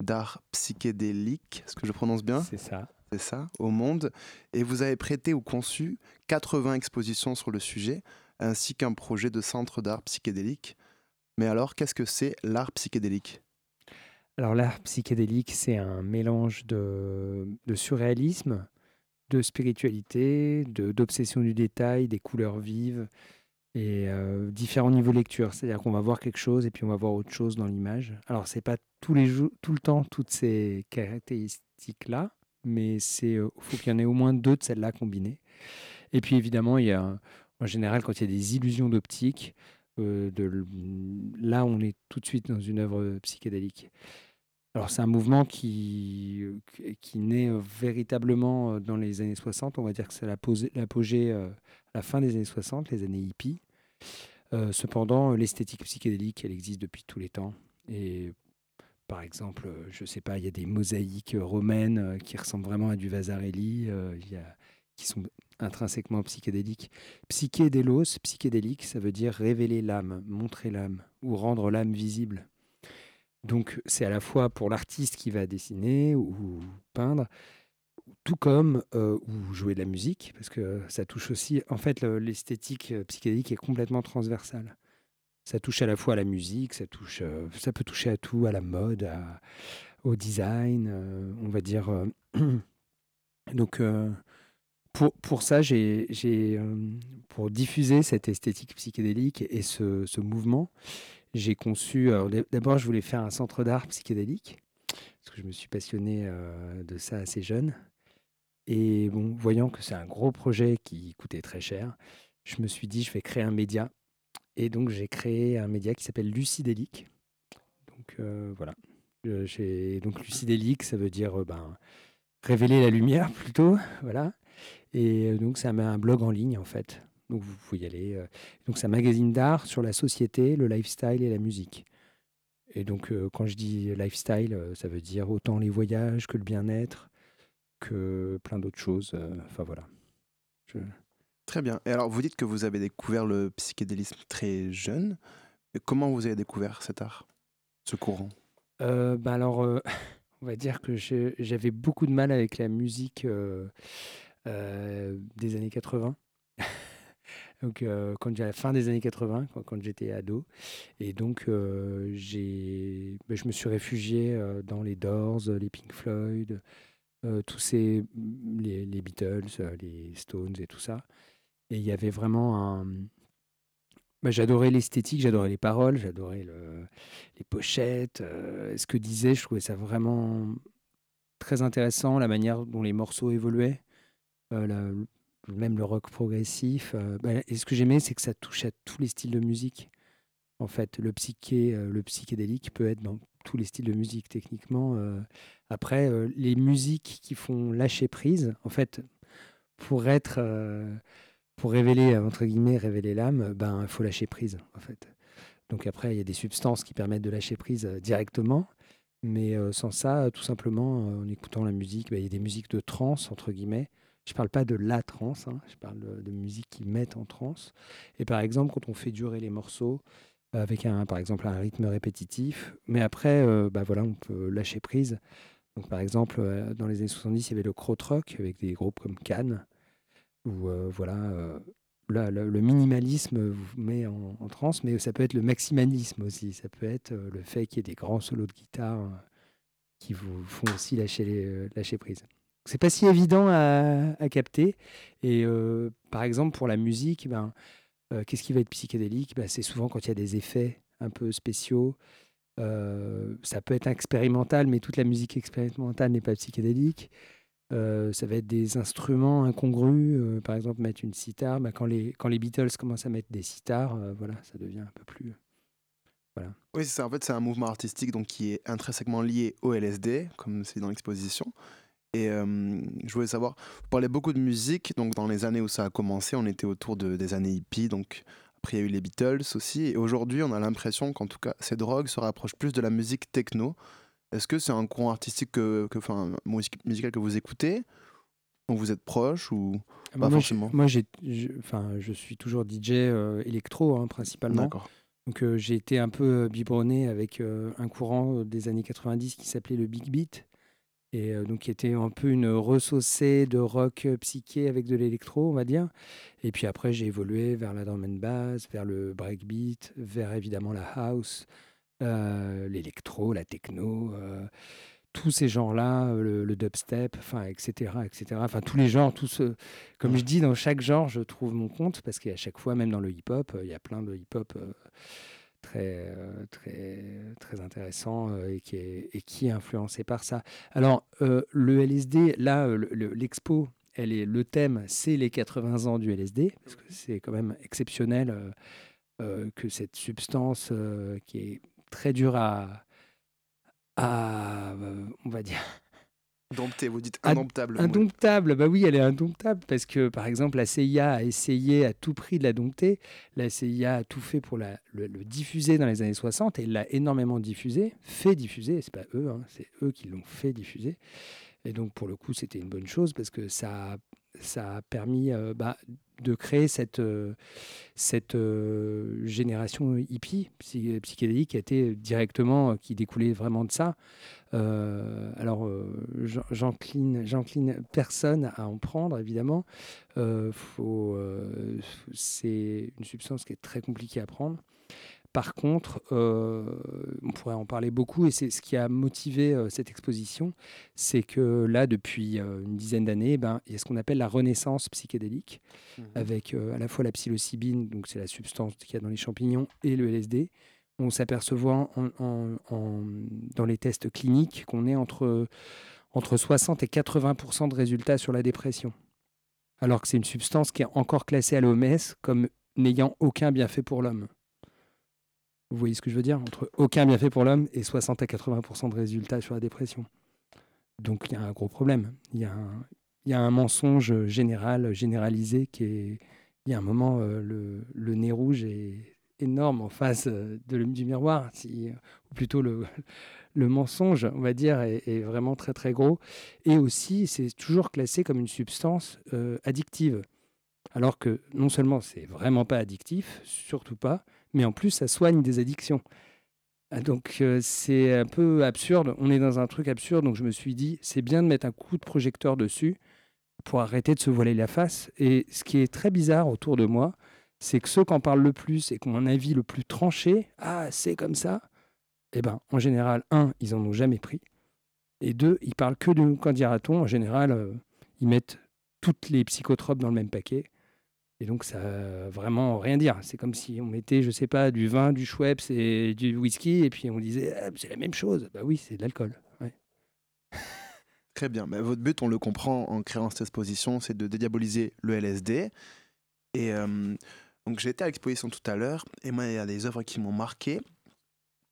d'art psychédélique, est-ce que je prononce bien? C'est ça. C'est ça, au monde. Et vous avez prêté ou conçu 80 expositions sur le sujet, ainsi qu'un projet de centre d'art psychédélique. Mais alors, qu'est-ce que c'est l'art psychédélique? Alors l'art psychédélique, c'est un mélange de, de surréalisme, de spiritualité, de- d'obsession du détail, des couleurs vives et euh, différents niveaux de lecture. C'est-à-dire qu'on va voir quelque chose et puis on va voir autre chose dans l'image. Alors c'est pas tous les tout le temps toutes ces caractéristiques-là, mais c'est euh, faut qu'il y en ait au moins deux de celles-là combinées. Et puis évidemment, il y a en général quand il y a des illusions d'optique, euh, là on est tout de suite dans une œuvre psychédélique. Alors c'est un mouvement qui, qui- naît véritablement dans les années 60. On va dire que c'est l'apogée la fin des années 60, les années hippies. Euh, cependant, l'esthétique psychédélique, elle existe depuis tous les temps. Et par exemple, euh, je sais pas, il y a des mosaïques romaines euh, qui ressemblent vraiment à du Vasarely, qui sont intrinsèquement psychédélique. Psychédélos, psychédélique, ça veut dire révéler l'âme, montrer l'âme ou rendre l'âme visible. Donc c'est à la fois pour l'artiste qui va dessiner ou peindre, tout comme euh, ou jouer de la musique, parce que ça touche aussi. En fait, l'esthétique euh, psychédélique est complètement transversale. Ça touche à la fois à la musique, ça touche, euh, ça peut toucher à tout, à la mode, au design, on va dire. Donc pour, pour ça, j'ai pour diffuser cette esthétique psychédélique et ce, ce mouvement, j'ai conçu. D'abord, je voulais faire un centre d'art psychédélique parce que je me suis passionné de ça assez jeune. Et bon, voyant que c'est un gros projet qui coûtait très cher, je me suis dit, je vais créer un média. Et donc, j'ai créé un média qui s'appelle Lucidélique. Donc, euh, voilà. J'ai, donc, Lucidélique, ça veut dire euh, ben, révéler la lumière plutôt. Voilà. Et euh, donc, ça met un blog en ligne, en fait. Donc, vous pouvez y aller. Donc, c'est un magazine d'art sur la société, le lifestyle et la musique. Et donc, quand je dis lifestyle, ça veut dire autant les voyages que le bien-être, que plein d'autres choses. Euh, enfin voilà. Très bien. Et alors, vous dites que vous avez découvert le psychédélisme très jeune. Et comment vous avez découvert cet art, ce courant? Euh, bah alors, euh, on va dire que j'avais beaucoup de mal avec la musique des années 80. donc, quand j'ai à la fin des années 80, quand, j'étais ado, et donc j'ai, bah, je me suis réfugié dans les Doors, les Pink Floyd, euh, tous ces les, les Beatles, euh, les Stones et tout ça. Et il y avait vraiment un. Bah, j'adorais l'esthétique, j'adorais les paroles, j'adorais le, les pochettes, euh, ce que disait. Je trouvais ça vraiment très intéressant, la manière dont les morceaux évoluaient, même le rock progressif. Bah, et ce que j'aimais, c'est que ça touche à tous les styles de musique. En fait, le psyché, le psychédélique peut être dans tous les styles de musique techniquement. Après, euh, les musiques qui font lâcher prise, en fait, pour être, euh, pour révéler entre guillemets, révéler l'âme, ben, faut lâcher prise, en fait. Donc après, il y a des substances qui permettent de lâcher prise euh, directement, mais sans ça, tout simplement, en écoutant la musique, ben, il y a des musiques de trance entre guillemets. Je ne parle pas de la trance, hein, je parle de, de musique qui mettent en trance. Et par exemple, quand on fait durer les morceaux, avec un, par exemple un rythme répétitif. Mais après, bah voilà, on peut lâcher prise. Donc, par exemple, euh, dans les années 70, il y avait le krautrock avec des groupes comme Cannes, où euh, voilà, euh, le minimalisme vous met en, en, transe, mais ça peut être le maximalisme aussi. Ça peut être le fait qu'il y ait des grands solos de guitare qui vous font aussi lâcher, les, lâcher prise. C'est pas si évident à, à capter. Et par exemple, pour la musique, ben, qu'est-ce qui va être psychédélique? Ben, C'est souvent quand il y a des effets un peu spéciaux, euh, ça peut être expérimental, mais toute la musique expérimentale n'est pas psychédélique. Euh, ça va être des instruments incongrus, euh, par exemple mettre une sitar. Bah, quand, les, quand les Beatles commencent à mettre des sitars, voilà, ça devient un peu plus. Voilà. Oui, c'est ça. En fait, c'est un mouvement artistique donc, qui est intrinsèquement lié au LSD, comme c'est dans l'exposition. Et je voulais savoir, vous parlez beaucoup de musique, donc dans les années où ça a commencé, on était autour de, des années hippies, donc après, il y a eu les Beatles aussi. Et aujourd'hui, on a l'impression qu'en tout cas, ces drogues se rapprochent plus de la musique techno. Est-ce que c'est un courant artistique, que, que, enfin, musical que vous écoutez dont vous êtes proche ou ah bah pas moi, forcément? Moi, j'ai, enfin, je suis toujours DJ euh, électro, hein, principalement. Donc, euh, j'ai été un peu biberonné avec euh, un courant des années 90 qui s'appelait le Big Beat et donc qui était un peu une ressaucée de rock psyché avec de l'électro, on va dire. Et puis après, j'ai évolué vers la drum and bass, vers le breakbeat, vers évidemment la house, l'électro, la techno, tous ces genres-là, le, dubstep, enfin, etc., etc. Enfin, tous les genres, tous, comme je dis, dans chaque genre, je trouve mon compte parce qu'à chaque fois, même dans le hip-hop, il y a plein de hip-hop euh, très, très intéressant euh, et, qui est, et qui est influencé par ça. Alors, euh, le LSD, là, l'expo, elle est, le thème, c'est les 80 ans du LSD, parce que c'est quand même exceptionnel que cette substance qui est très dure à, à on va dire, Dompté, vous dites indomptable. Indomptable, bah oui, elle est indomptable parce que, par exemple, la CIA a essayé à tout prix de la dompter. La CIA a tout fait pour la, le, diffuser dans les années 60 et l'a énormément diffusé, fait diffuser, c'est pas eux, hein, c'est eux qui l'ont fait diffuser. Et donc, pour le coup, c'était une bonne chose parce que ça, ça a permis bah, de créer cette, cette génération hippie psychédélique qui était directement, qui découlait vraiment de ça. alors, j'incline personne à en prendre, évidemment. c'est une substance qui est très compliquée à prendre. Par contre, euh, on pourrait en parler beaucoup et c'est ce qui a motivé euh, cette exposition, c'est que là, depuis euh, une dizaine d'années, ben, il y a ce qu'on appelle la renaissance psychédélique, mmh avec à la fois la psilocybine, donc c'est la substance qu'il y a dans les champignons, et le LSD. On s'aperçoit dans les tests cliniques qu'on est entre, entre 60 et 80% de résultats sur la dépression. Alors que c'est une substance qui est encore classée à l'OMS comme n'ayant aucun bienfait pour l'homme. Vous voyez ce que je veux dire? Entre aucun bienfait pour l'homme et 60 à 80% de résultats sur la dépression. Donc il y a un gros problème. Il y a un, mensonge général, généralisé, qui est. Il y a un moment, euh, le, nez rouge est énorme en face euh, du miroir, si, ou plutôt le, mensonge, on va dire, est, vraiment très très gros. Et aussi, c'est toujours classé comme une substance euh, addictive. Alors que non seulement c'est vraiment pas addictif, surtout pas, mais en plus ça soigne des addictions. Ah, donc euh, c'est un peu absurde, on est dans un truc absurde, donc je me suis dit c'est bien de mettre un coup de projecteur dessus pour arrêter de se voiler la face. Et ce qui est très bizarre autour de moi, c'est que ceux qui en parlent le plus et qui ont un avis le plus tranché, ah c'est comme ça, eh ben en général, un, ils en ont jamais pris, et deux, ils parlent que de, quand dira-t-on, en général, euh, ils mettent toutes les psychotropes dans le même paquet. Et donc, ça n'a vraiment rien dire. C'est comme si on mettait, je sais pas, du vin, du Schweppes et du whisky, et puis on disait, ah, c'est la même chose. Bah oui, c'est de l'alcool. Très bien. Bah, votre but, on le comprend en créant cette exposition, c'est de dédiaboliser le LSD. Et euh, donc, été à l'exposition tout à l'heure, et moi, il y a des œuvres qui m'ont marqué.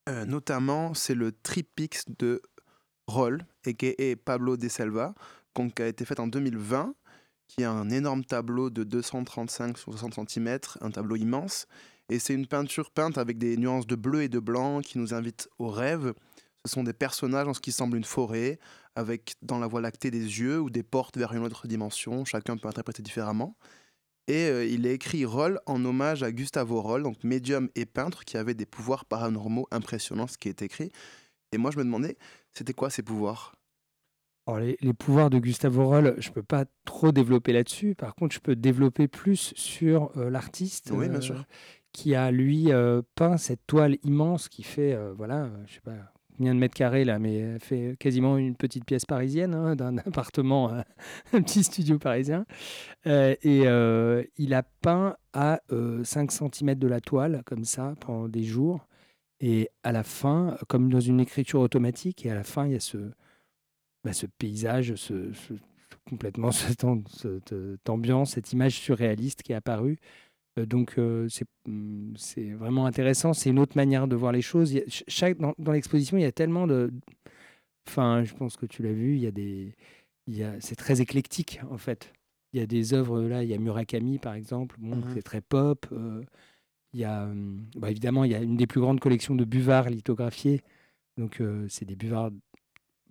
Euh, notamment, c'est le Tripix de Roll, et Pablo de Selva, qui a été fait en 2020 qui est un énorme tableau de 235 sur 60 cm, un tableau immense. Et c'est une peinture peinte avec des nuances de bleu et de blanc qui nous invite au rêve. Ce sont des personnages en ce qui semble une forêt, avec dans la voie lactée des yeux ou des portes vers une autre dimension. Chacun peut interpréter différemment. Et euh, il est écrit Roll en hommage à Gustavo Roll, donc médium et peintre qui avait des pouvoirs paranormaux impressionnants, ce qui est écrit. Et moi, je me demandais, c'était quoi ces pouvoirs? Les, pouvoirs de Gustave Roll, je ne peux pas trop développer là-dessus. Par contre, je peux développer plus sur euh, l'artiste euh, qui a, lui, euh, peint cette toile immense qui fait, voilà, je sais pas combien de mètres carrés là, mais elle fait quasiment une petite pièce parisienne hein, d'un appartement, un petit studio parisien. et il a peint à 5 cm de la toile, comme ça, pendant des jours. Et à la fin, comme dans une écriture automatique, et à la fin, il y a ce, bah, ce paysage, ce, complètement cette, cette, ambiance, cette image surréaliste qui est apparue. Euh, donc euh, mmh, c'est vraiment intéressant, c'est une autre manière de voir les choses. chaque, dans, l'exposition, il y a tellement de... Enfin, je pense que tu l'as vu, il y a des... c'est très éclectique en fait. Il y a des œuvres là, il y a Murakami par exemple, bon, mmh c'est très pop. Euh, il y a, mmh, bah, évidemment, il y a une des plus grandes collections de buvards lithographiés. Donc, c'est des buvards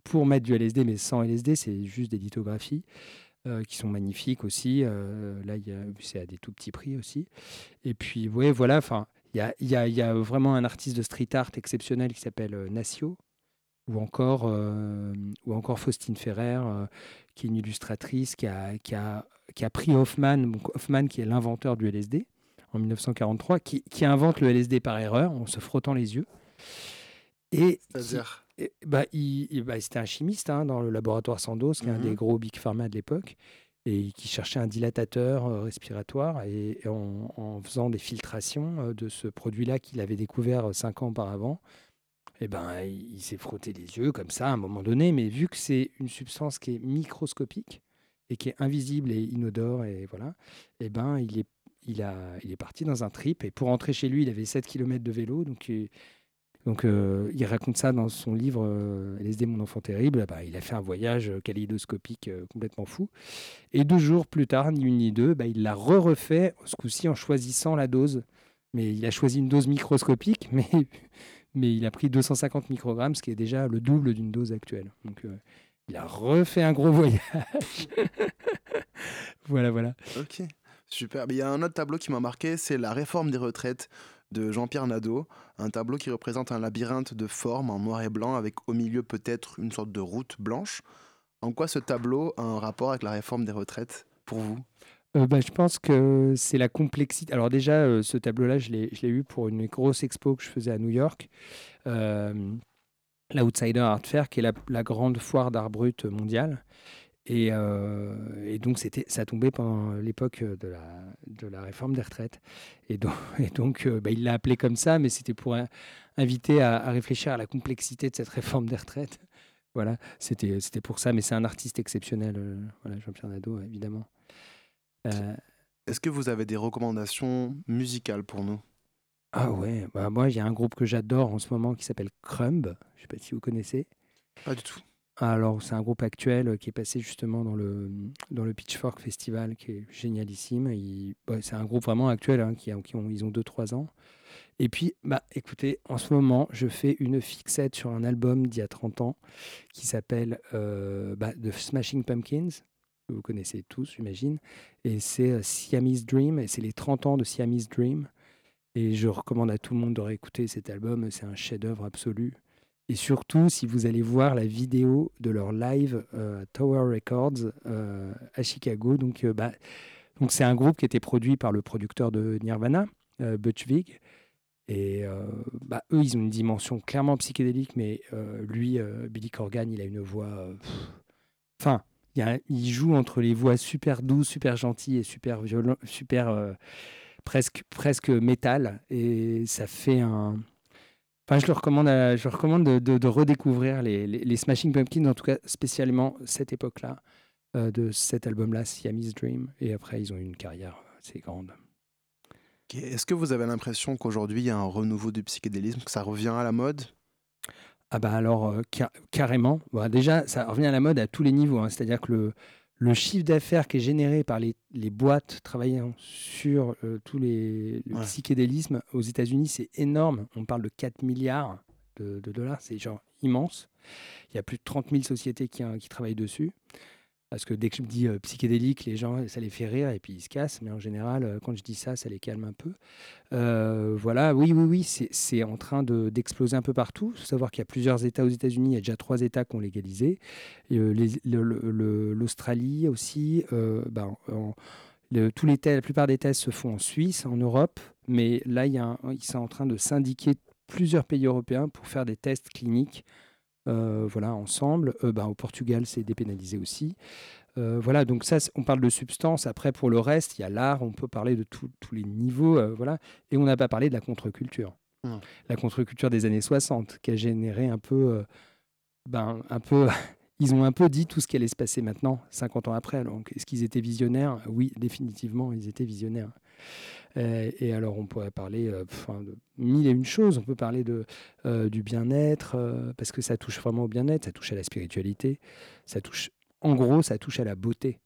pour mettre du LSD, mais sans LSD, c'est juste des lithographies. Euh, qui sont magnifiques aussi. Euh, là, c'est à des tout petits prix aussi. Et puis, ouais, voilà, enfin, il y a, y, y a, vraiment un artiste de street art exceptionnel qui s'appelle euh, Nacio, ou encore, ou encore Faustine Ferrer, qui est une illustratrice qui a, qui a, qui a pris Hoffman, donc qui est l'inventeur du LSD en 1943, qui, qui, invente le LSD par erreur en se frottant les yeux. Et il, bah, c'était un chimiste hein, dans le laboratoire Sandoz, qui est un des mmh gros big pharma de l'époque, et qui cherchait un dilatateur euh, respiratoire. Et, en, faisant des filtrations euh, de ce produit-là qu'il avait découvert euh, cinq ans auparavant, et eh ben, il, s'est frotté les yeux comme ça à un moment donné. Mais vu que c'est une substance qui est microscopique et qui est invisible et inodore, et voilà, et eh ben, il est, il, a, il est parti dans un trip. Et pour rentrer chez lui, il avait 7 km de vélo. Donc, donc, euh, il raconte ça dans son livre euh, LSD, mon enfant terrible. Bah, il a fait un voyage kaléidoscopique euh, complètement fou. Et deux jours plus tard, ni une ni deux, bah, il l'a re-refait, ce coup-ci en choisissant la dose. Mais il a choisi une dose microscopique, mais, mais il a pris 250 microgrammes, ce qui est déjà le double d'une dose actuelle. Donc, Il a refait un gros voyage. voilà, voilà. Ok, super. Il y a un autre tableau qui m'a marqué, c'est la réforme des retraites de Jean-Pierre Nadeau. Un tableau qui représente un labyrinthe de formes en noir et blanc avec au milieu peut-être une sorte de route blanche. En quoi ce tableau a un rapport avec la réforme des retraites pour vous? Euh, bah, je pense que c'est la complexité. Alors déjà, euh, ce tableau-là, je l'ai eu pour une grosse expo que je faisais à New York, euh, l'Outsider Art Fair, qui est la, la grande foire d'art brut mondiale. Et, euh, et donc, c'était, ça tombait pendant l'époque de la, de la réforme des retraites. Et donc, et donc euh, bah, il l'a appelé comme ça, mais c'était pour in- inviter à, à réfléchir à la complexité de cette réforme des retraites. Voilà, c'était, c'était pour ça. Mais c'est un artiste exceptionnel, euh, voilà, Jean-Pierre Nadeau, évidemment. Euh, Est-ce que vous avez des recommandations musicales pour nous? Ah ouais, bah moi il y a un groupe que j'adore en ce moment qui s'appelle Crumb, je sais pas si vous connaissez. Pas du tout. Alors c'est un groupe actuel euh, qui est passé justement dans le, dans le Pitchfork Festival qui est génialissime. Ouais, c'est un groupe vraiment actuel hein, qui ont, ils ont 2-3 ans. Et puis, bah, écoutez, en ce moment, je fais une fixette sur un album d'il y a 30 ans qui s'appelle euh, bah, The Smashing Pumpkins, que vous connaissez tous, j'imagine. Et c'est euh, Siamese Dream, et c'est les 30 ans de Siamese Dream. Et je recommande à tout le monde de réécouter cet album, c'est un chef-d'œuvre absolu. Et surtout, si vous allez voir la vidéo de leur live euh, Tower Records euh, à Chicago, donc euh, bah, donc c'est un groupe qui était produit par le producteur de Nirvana, euh, Butch Vig. Et bah, eux, ils ont une dimension clairement psychédélique, mais lui, Billy Corgan, il a une voix. Enfin, il, joue entre les voix super douces, super gentilles et super violent, super presque presque métal, et ça fait un. Enfin, je le recommande, à- je recommande de, de- de redécouvrir les, les- les Smashing Pumpkins, en tout cas spécialement cette époque-là, euh, de cet album-là, Siamese Dream. Et après, ils ont eu une carrière assez grande. Est-ce que vous avez l'impression qu'aujourd'hui il y a un renouveau du psychédélisme, que ça revient à la mode? Ah bah alors, euh, ca- carrément. Déjà, ça revient à la mode à tous les niveaux. hein. C'est-à-dire que le, le chiffre d'affaires qui est généré par les, les boîtes travaillant sur euh, tous les le Ouais. psychédélisme aux États-Unis, c'est énorme. On parle de 4 milliards de, de dollars. C'est genre immense. Il y a plus de 30 000 sociétés qui, hein, qui travaillent dessus. Parce que dès que je me dis euh, psychédélique, les gens, ça les fait rire et puis ils se cassent. Mais en général, euh, quand je dis ça, ça les calme un peu. Euh, voilà, oui, oui, oui, c'est- en train de- d'exploser un peu partout. Il faut savoir qu'il y a plusieurs États aux États-Unis. Il y a déjà trois États qui ont légalisé. L'Australie aussi. ben, tous les tests, la plupart des tests se font en Suisse, en Europe. Mais là, ils sont en train de syndiquer plusieurs pays européens pour faire des tests cliniques voilà, ensemble. Euh, ben, au Portugal, c'est dépénalisé aussi. Euh, voilà, donc ça, on parle de substance. Après, pour le reste, il y a l'art, on peut parler de tout- tous les niveaux. euh, voilà. Et on n'a pas parlé de la contre-culture. Non. La contre-culture des années 60, qui a généré un peu. euh, ben, un peu ils ont un peu dit tout ce qui allait se passer maintenant, 50 ans après. Donc, est-ce qu'ils étaient visionnaires? Oui, définitivement, ils étaient visionnaires. Euh, et alors, on pourrait parler euh, de mille et une choses. On peut parler de, euh, du bien-être, parce que ça touche vraiment au bien-être, ça touche à la spiritualité, ça touche, en gros, ça touche à la beauté.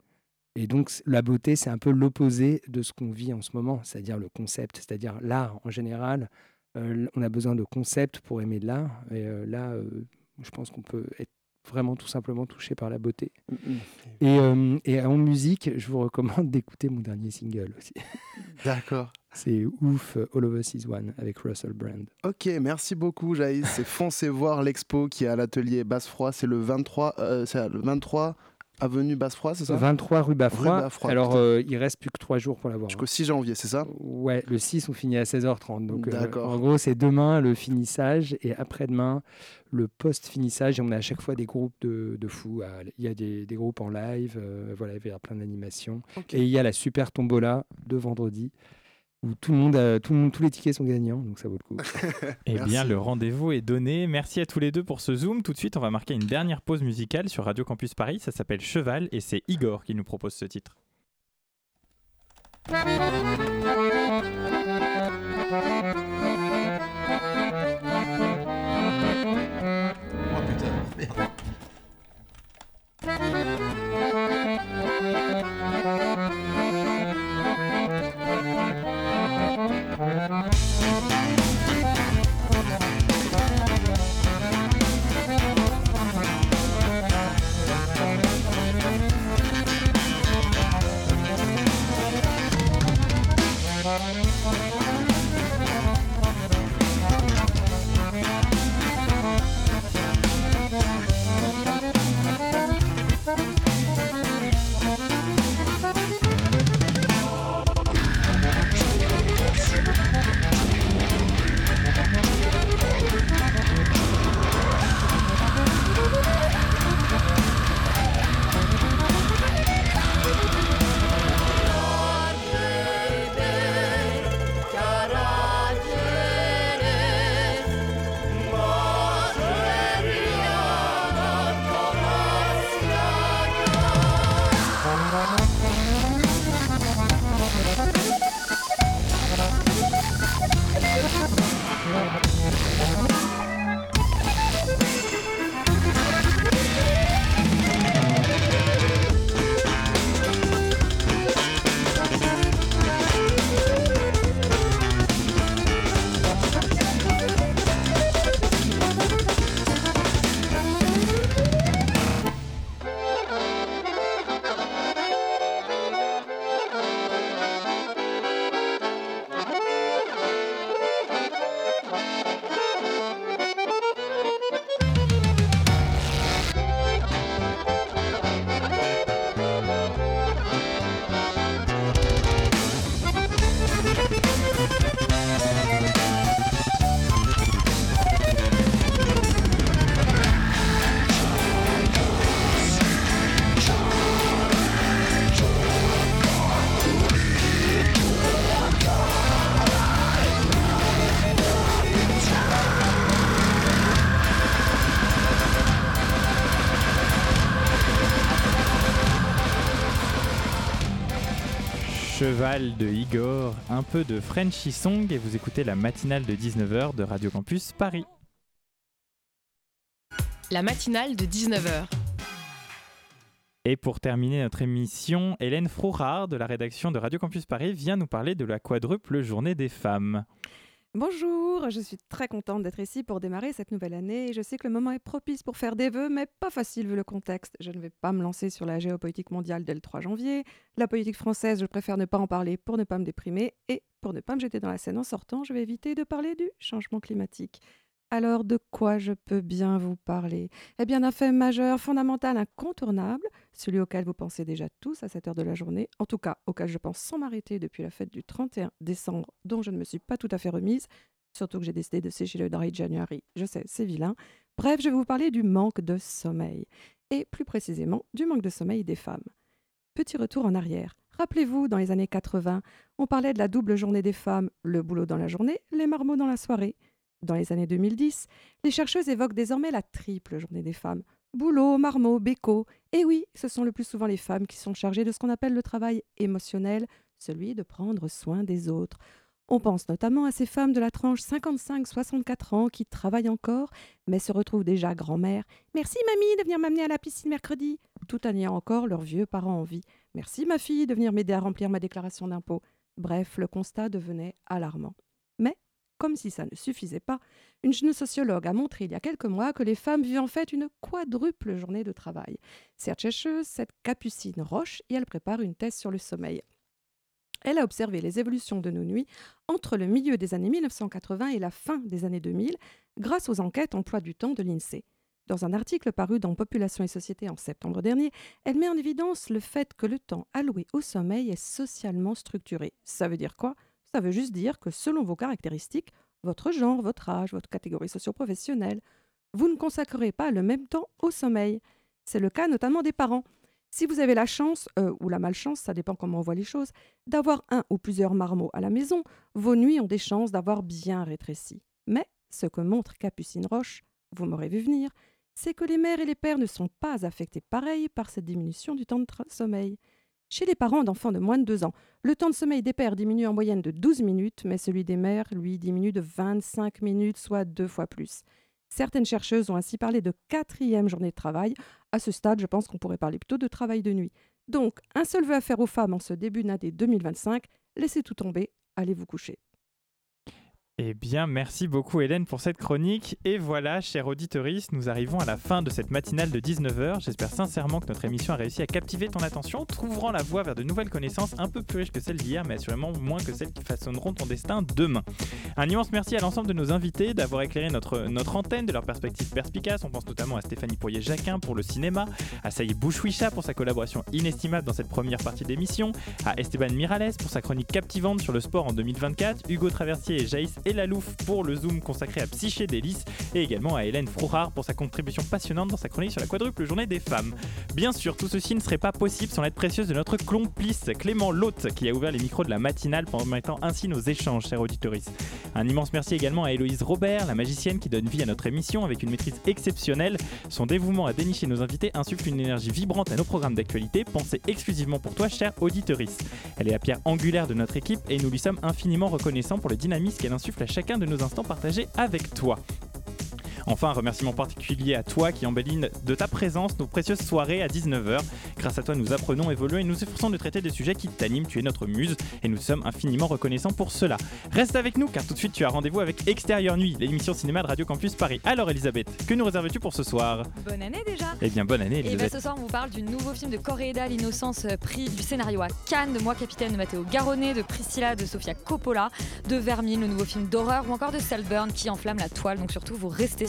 Et donc, la beauté, c'est un peu l'opposé de ce qu'on vit en ce moment, c'est-à-dire le concept, c'est-à-dire l'art en général. On a besoin de concepts pour aimer de l'art. Et là, je pense qu'on peut être vraiment tout simplement touché par la beauté. Et, euh, et en musique, je vous recommande d'écouter mon dernier single aussi. D'accord. C'est ouf, All of Us Is One avec Russell Brand. Ok, merci beaucoup Jaïs. C'est foncez voir l'expo qui est à l'atelier Basse-Froid. C'est le 23, euh, c'est le 23 avenue Basse-Froid, c'est ça? 23 rue Baffroy, Alors, euh, il reste plus que trois jours pour l'avoir. Jusqu'au 6 janvier, c'est ça? Ouais, le 6, on finit à 16h30. Donc, euh, D'accord. en gros, c'est demain le finissage et après-demain le post-finissage. Et on a à chaque fois des groupes de, de fous. Il y a des, des groupes en live, euh, voilà, il y a plein d'animations. Et il y a la super tombola de vendredi où tout le monde, a- tout le monde, tous les tickets sont gagnants, donc ça vaut le coup. Eh bien, le rendez-vous est donné. Merci à tous les deux pour ce Zoom. Tout de suite, on va marquer une dernière pause musicale sur Radio Campus Paris. Ça s'appelle Cheval et c'est Igor qui nous propose ce titre. Oh putain, Thank Cheval de Igor, un peu de Frenchy Song et vous écoutez la matinale de 19h de Radio Campus Paris. La matinale de 19h. Et pour terminer notre émission, Hélène Frourard de la rédaction de Radio Campus Paris vient nous parler de la quadruple journée des femmes. Bonjour, je suis très contente d'être ici pour démarrer cette nouvelle année je sais que le moment est propice pour faire des vœux, mais pas facile vu le contexte. Je ne vais pas me lancer sur la géopolitique mondiale dès le 3 janvier. La politique française, je préfère ne pas en parler pour ne pas me déprimer et pour ne pas me jeter dans la scène en sortant, je vais éviter de parler du changement climatique. Alors de quoi je peux bien vous parler? Eh bien d'un fait majeur, fondamental, incontournable, celui auquel vous pensez déjà tous à cette heure de la journée, en tout cas auquel je pense sans m'arrêter depuis la fête du 31 décembre, dont je ne me suis pas tout à fait remise, surtout que j'ai décidé de sécher le dry January, je sais, c'est vilain. Bref, je vais vous parler du manque de sommeil, et plus précisément du manque de sommeil des femmes. Petit retour en arrière. Rappelez-vous, dans les années 80, on parlait de la double journée des femmes, le boulot dans la journée, les marmots dans la soirée. Dans les années 2010, les chercheuses évoquent désormais la triple journée des femmes. Boulot, marmot, béco. Et oui, ce sont le plus souvent les femmes qui sont chargées de ce qu'on appelle le travail émotionnel, celui de prendre soin des autres. On pense notamment à ces femmes de la tranche 55-64 ans qui travaillent encore, mais se retrouvent déjà grand-mères. Merci mamie de venir m'amener à la piscine mercredi, tout en ayant encore leurs vieux parents en vie. Merci ma fille de venir m'aider à remplir ma déclaration d'impôt. Bref, le constat devenait alarmant. Comme si ça ne suffisait pas, une jeune sociologue a montré il y a quelques mois que les femmes vivent en fait une quadruple journée de travail. Cette chercheuse, cette Capucine Roche, et elle prépare une thèse sur le sommeil. Elle a observé les évolutions de nos nuits entre le milieu des années 1980 et la fin des années 2000 grâce aux enquêtes emploi du temps de l'INSEE. Dans un article paru dans Population et Société en septembre dernier, elle met en évidence le fait que le temps alloué au sommeil est socialement structuré. Ça veut dire quoi? Ça veut juste dire que selon vos caractéristiques, votre genre, votre âge, votre catégorie socio-professionnelle, vous ne consacrerez pas le même temps au sommeil. C'est le cas notamment des parents. Si vous avez la chance, euh, ou la malchance, ça dépend comment on voit les choses, d'avoir un ou plusieurs marmots à la maison, vos nuits ont des chances d'avoir bien rétréci. Mais ce que montre Capucine Roche, vous m'aurez vu venir, c'est que les mères et les pères ne sont pas affectés pareil par cette diminution du temps de sommeil. Chez les parents d'enfants de moins de 2 ans, le temps de sommeil des pères diminue en moyenne de 12 minutes, mais celui des mères, lui, diminue de 25 minutes, soit deux fois plus. Certaines chercheuses ont ainsi parlé de quatrième journée de travail. À ce stade, je pense qu'on pourrait parler plutôt de travail de nuit. Donc, un seul vœu à faire aux femmes en ce début d'année 2025, laissez tout tomber, allez vous coucher. Eh bien, merci beaucoup Hélène pour cette chronique. Et voilà, chers auditeurs, nous arrivons à la fin de cette matinale de 19h. J'espère sincèrement que notre émission a réussi à captiver ton attention, trouverant la voie vers de nouvelles connaissances un peu plus riches que celles d'hier, mais assurément moins que celles qui façonneront ton destin demain. Un immense merci à l'ensemble de nos invités d'avoir éclairé notre, antenne de leur perspective perspicace. On pense notamment à Stéphanie Poirier-Jacquin pour le cinéma, à Saïd Bouchouicha pour sa collaboration inestimable dans cette première partie d'émission, à Esteban Mirales pour sa chronique captivante sur le sport en 2024, Hugo Traversier et Jaïs et la Louf pour le zoom consacré à Psyché Délice et également à Hélène Frouhard pour sa contribution passionnante dans sa chronique sur la quadruple journée des femmes. Bien sûr, tout ceci ne serait pas possible sans l'aide précieuse de notre complice Clément Lotte qui a ouvert les micros de la matinale permettant ainsi nos échanges, chers auditeurs. Un immense merci également à Héloïse Robert, la magicienne qui donne vie à notre émission avec une maîtrise exceptionnelle. Son dévouement à dénicher nos invités insuffle une énergie vibrante à nos programmes d'actualité pensés exclusivement pour toi, chère auditeurice. Elle est la pierre angulaire de notre équipe et nous lui sommes infiniment reconnaissants pour le dynamisme qu'elle insuffle à chacun de nos instants partagés avec toi. Enfin, un remerciement particulier à toi qui embelline de ta présence nos précieuses soirées à 19h. Grâce à toi, nous apprenons, évoluons et nous efforçons de traiter des sujets qui t'animent. Tu es notre muse et nous sommes infiniment reconnaissants pour cela. Reste avec nous car tout de suite tu as rendez-vous avec Extérieur Nuit, l'émission cinéma de Radio Campus Paris. Alors Elisabeth, que nous réserves-tu pour ce soir? Bonne année déjà Eh bien bonne année Et Elisabeth. bien ce soir on vous parle du nouveau film de Coréda, L'innocence, euh, prix du scénario à Cannes, de Moi Capitaine de Matteo Garonnet, de Priscilla, de Sofia Coppola, de Vermine, le nouveau film d'horreur ou encore de Salburn qui enflamme la toile. Donc surtout vous restez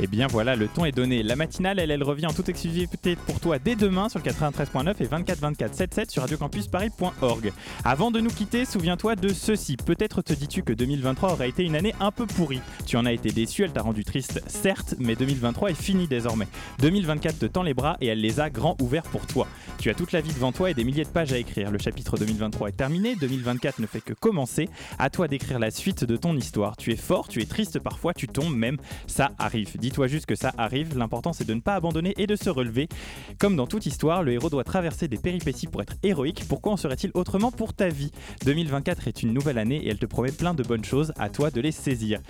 Eh bien voilà, le ton est donné. La matinale, elle, elle revient en toute exclusivité pour toi dès demain sur le 93.9 et 24 24 77 sur radiocampusparis.org. Avant de nous quitter, souviens-toi de ceci. Peut-être te dis-tu que 2023 aurait été une année un peu pourrie. Tu en as été déçu, elle t'a rendu triste, certes, mais 2023 est fini désormais. 2024 te tend les bras et elle les a grands ouverts pour toi. Tu as toute la vie devant toi et des milliers de pages à écrire. Le chapitre 2023 est terminé, 2024 ne fait que commencer. À toi d'écrire la suite de ton histoire. Tu es fort, tu es triste parfois, tu tombes même, ça arrive. Dis-toi juste que ça arrive, l'important c'est de ne pas abandonner et de se relever. Comme dans toute histoire, le héros doit traverser des péripéties pour être héroïque, pourquoi en serait-il autrement pour ta vie? 2024 est une nouvelle année et elle te promet plein de bonnes choses, à toi de les saisir.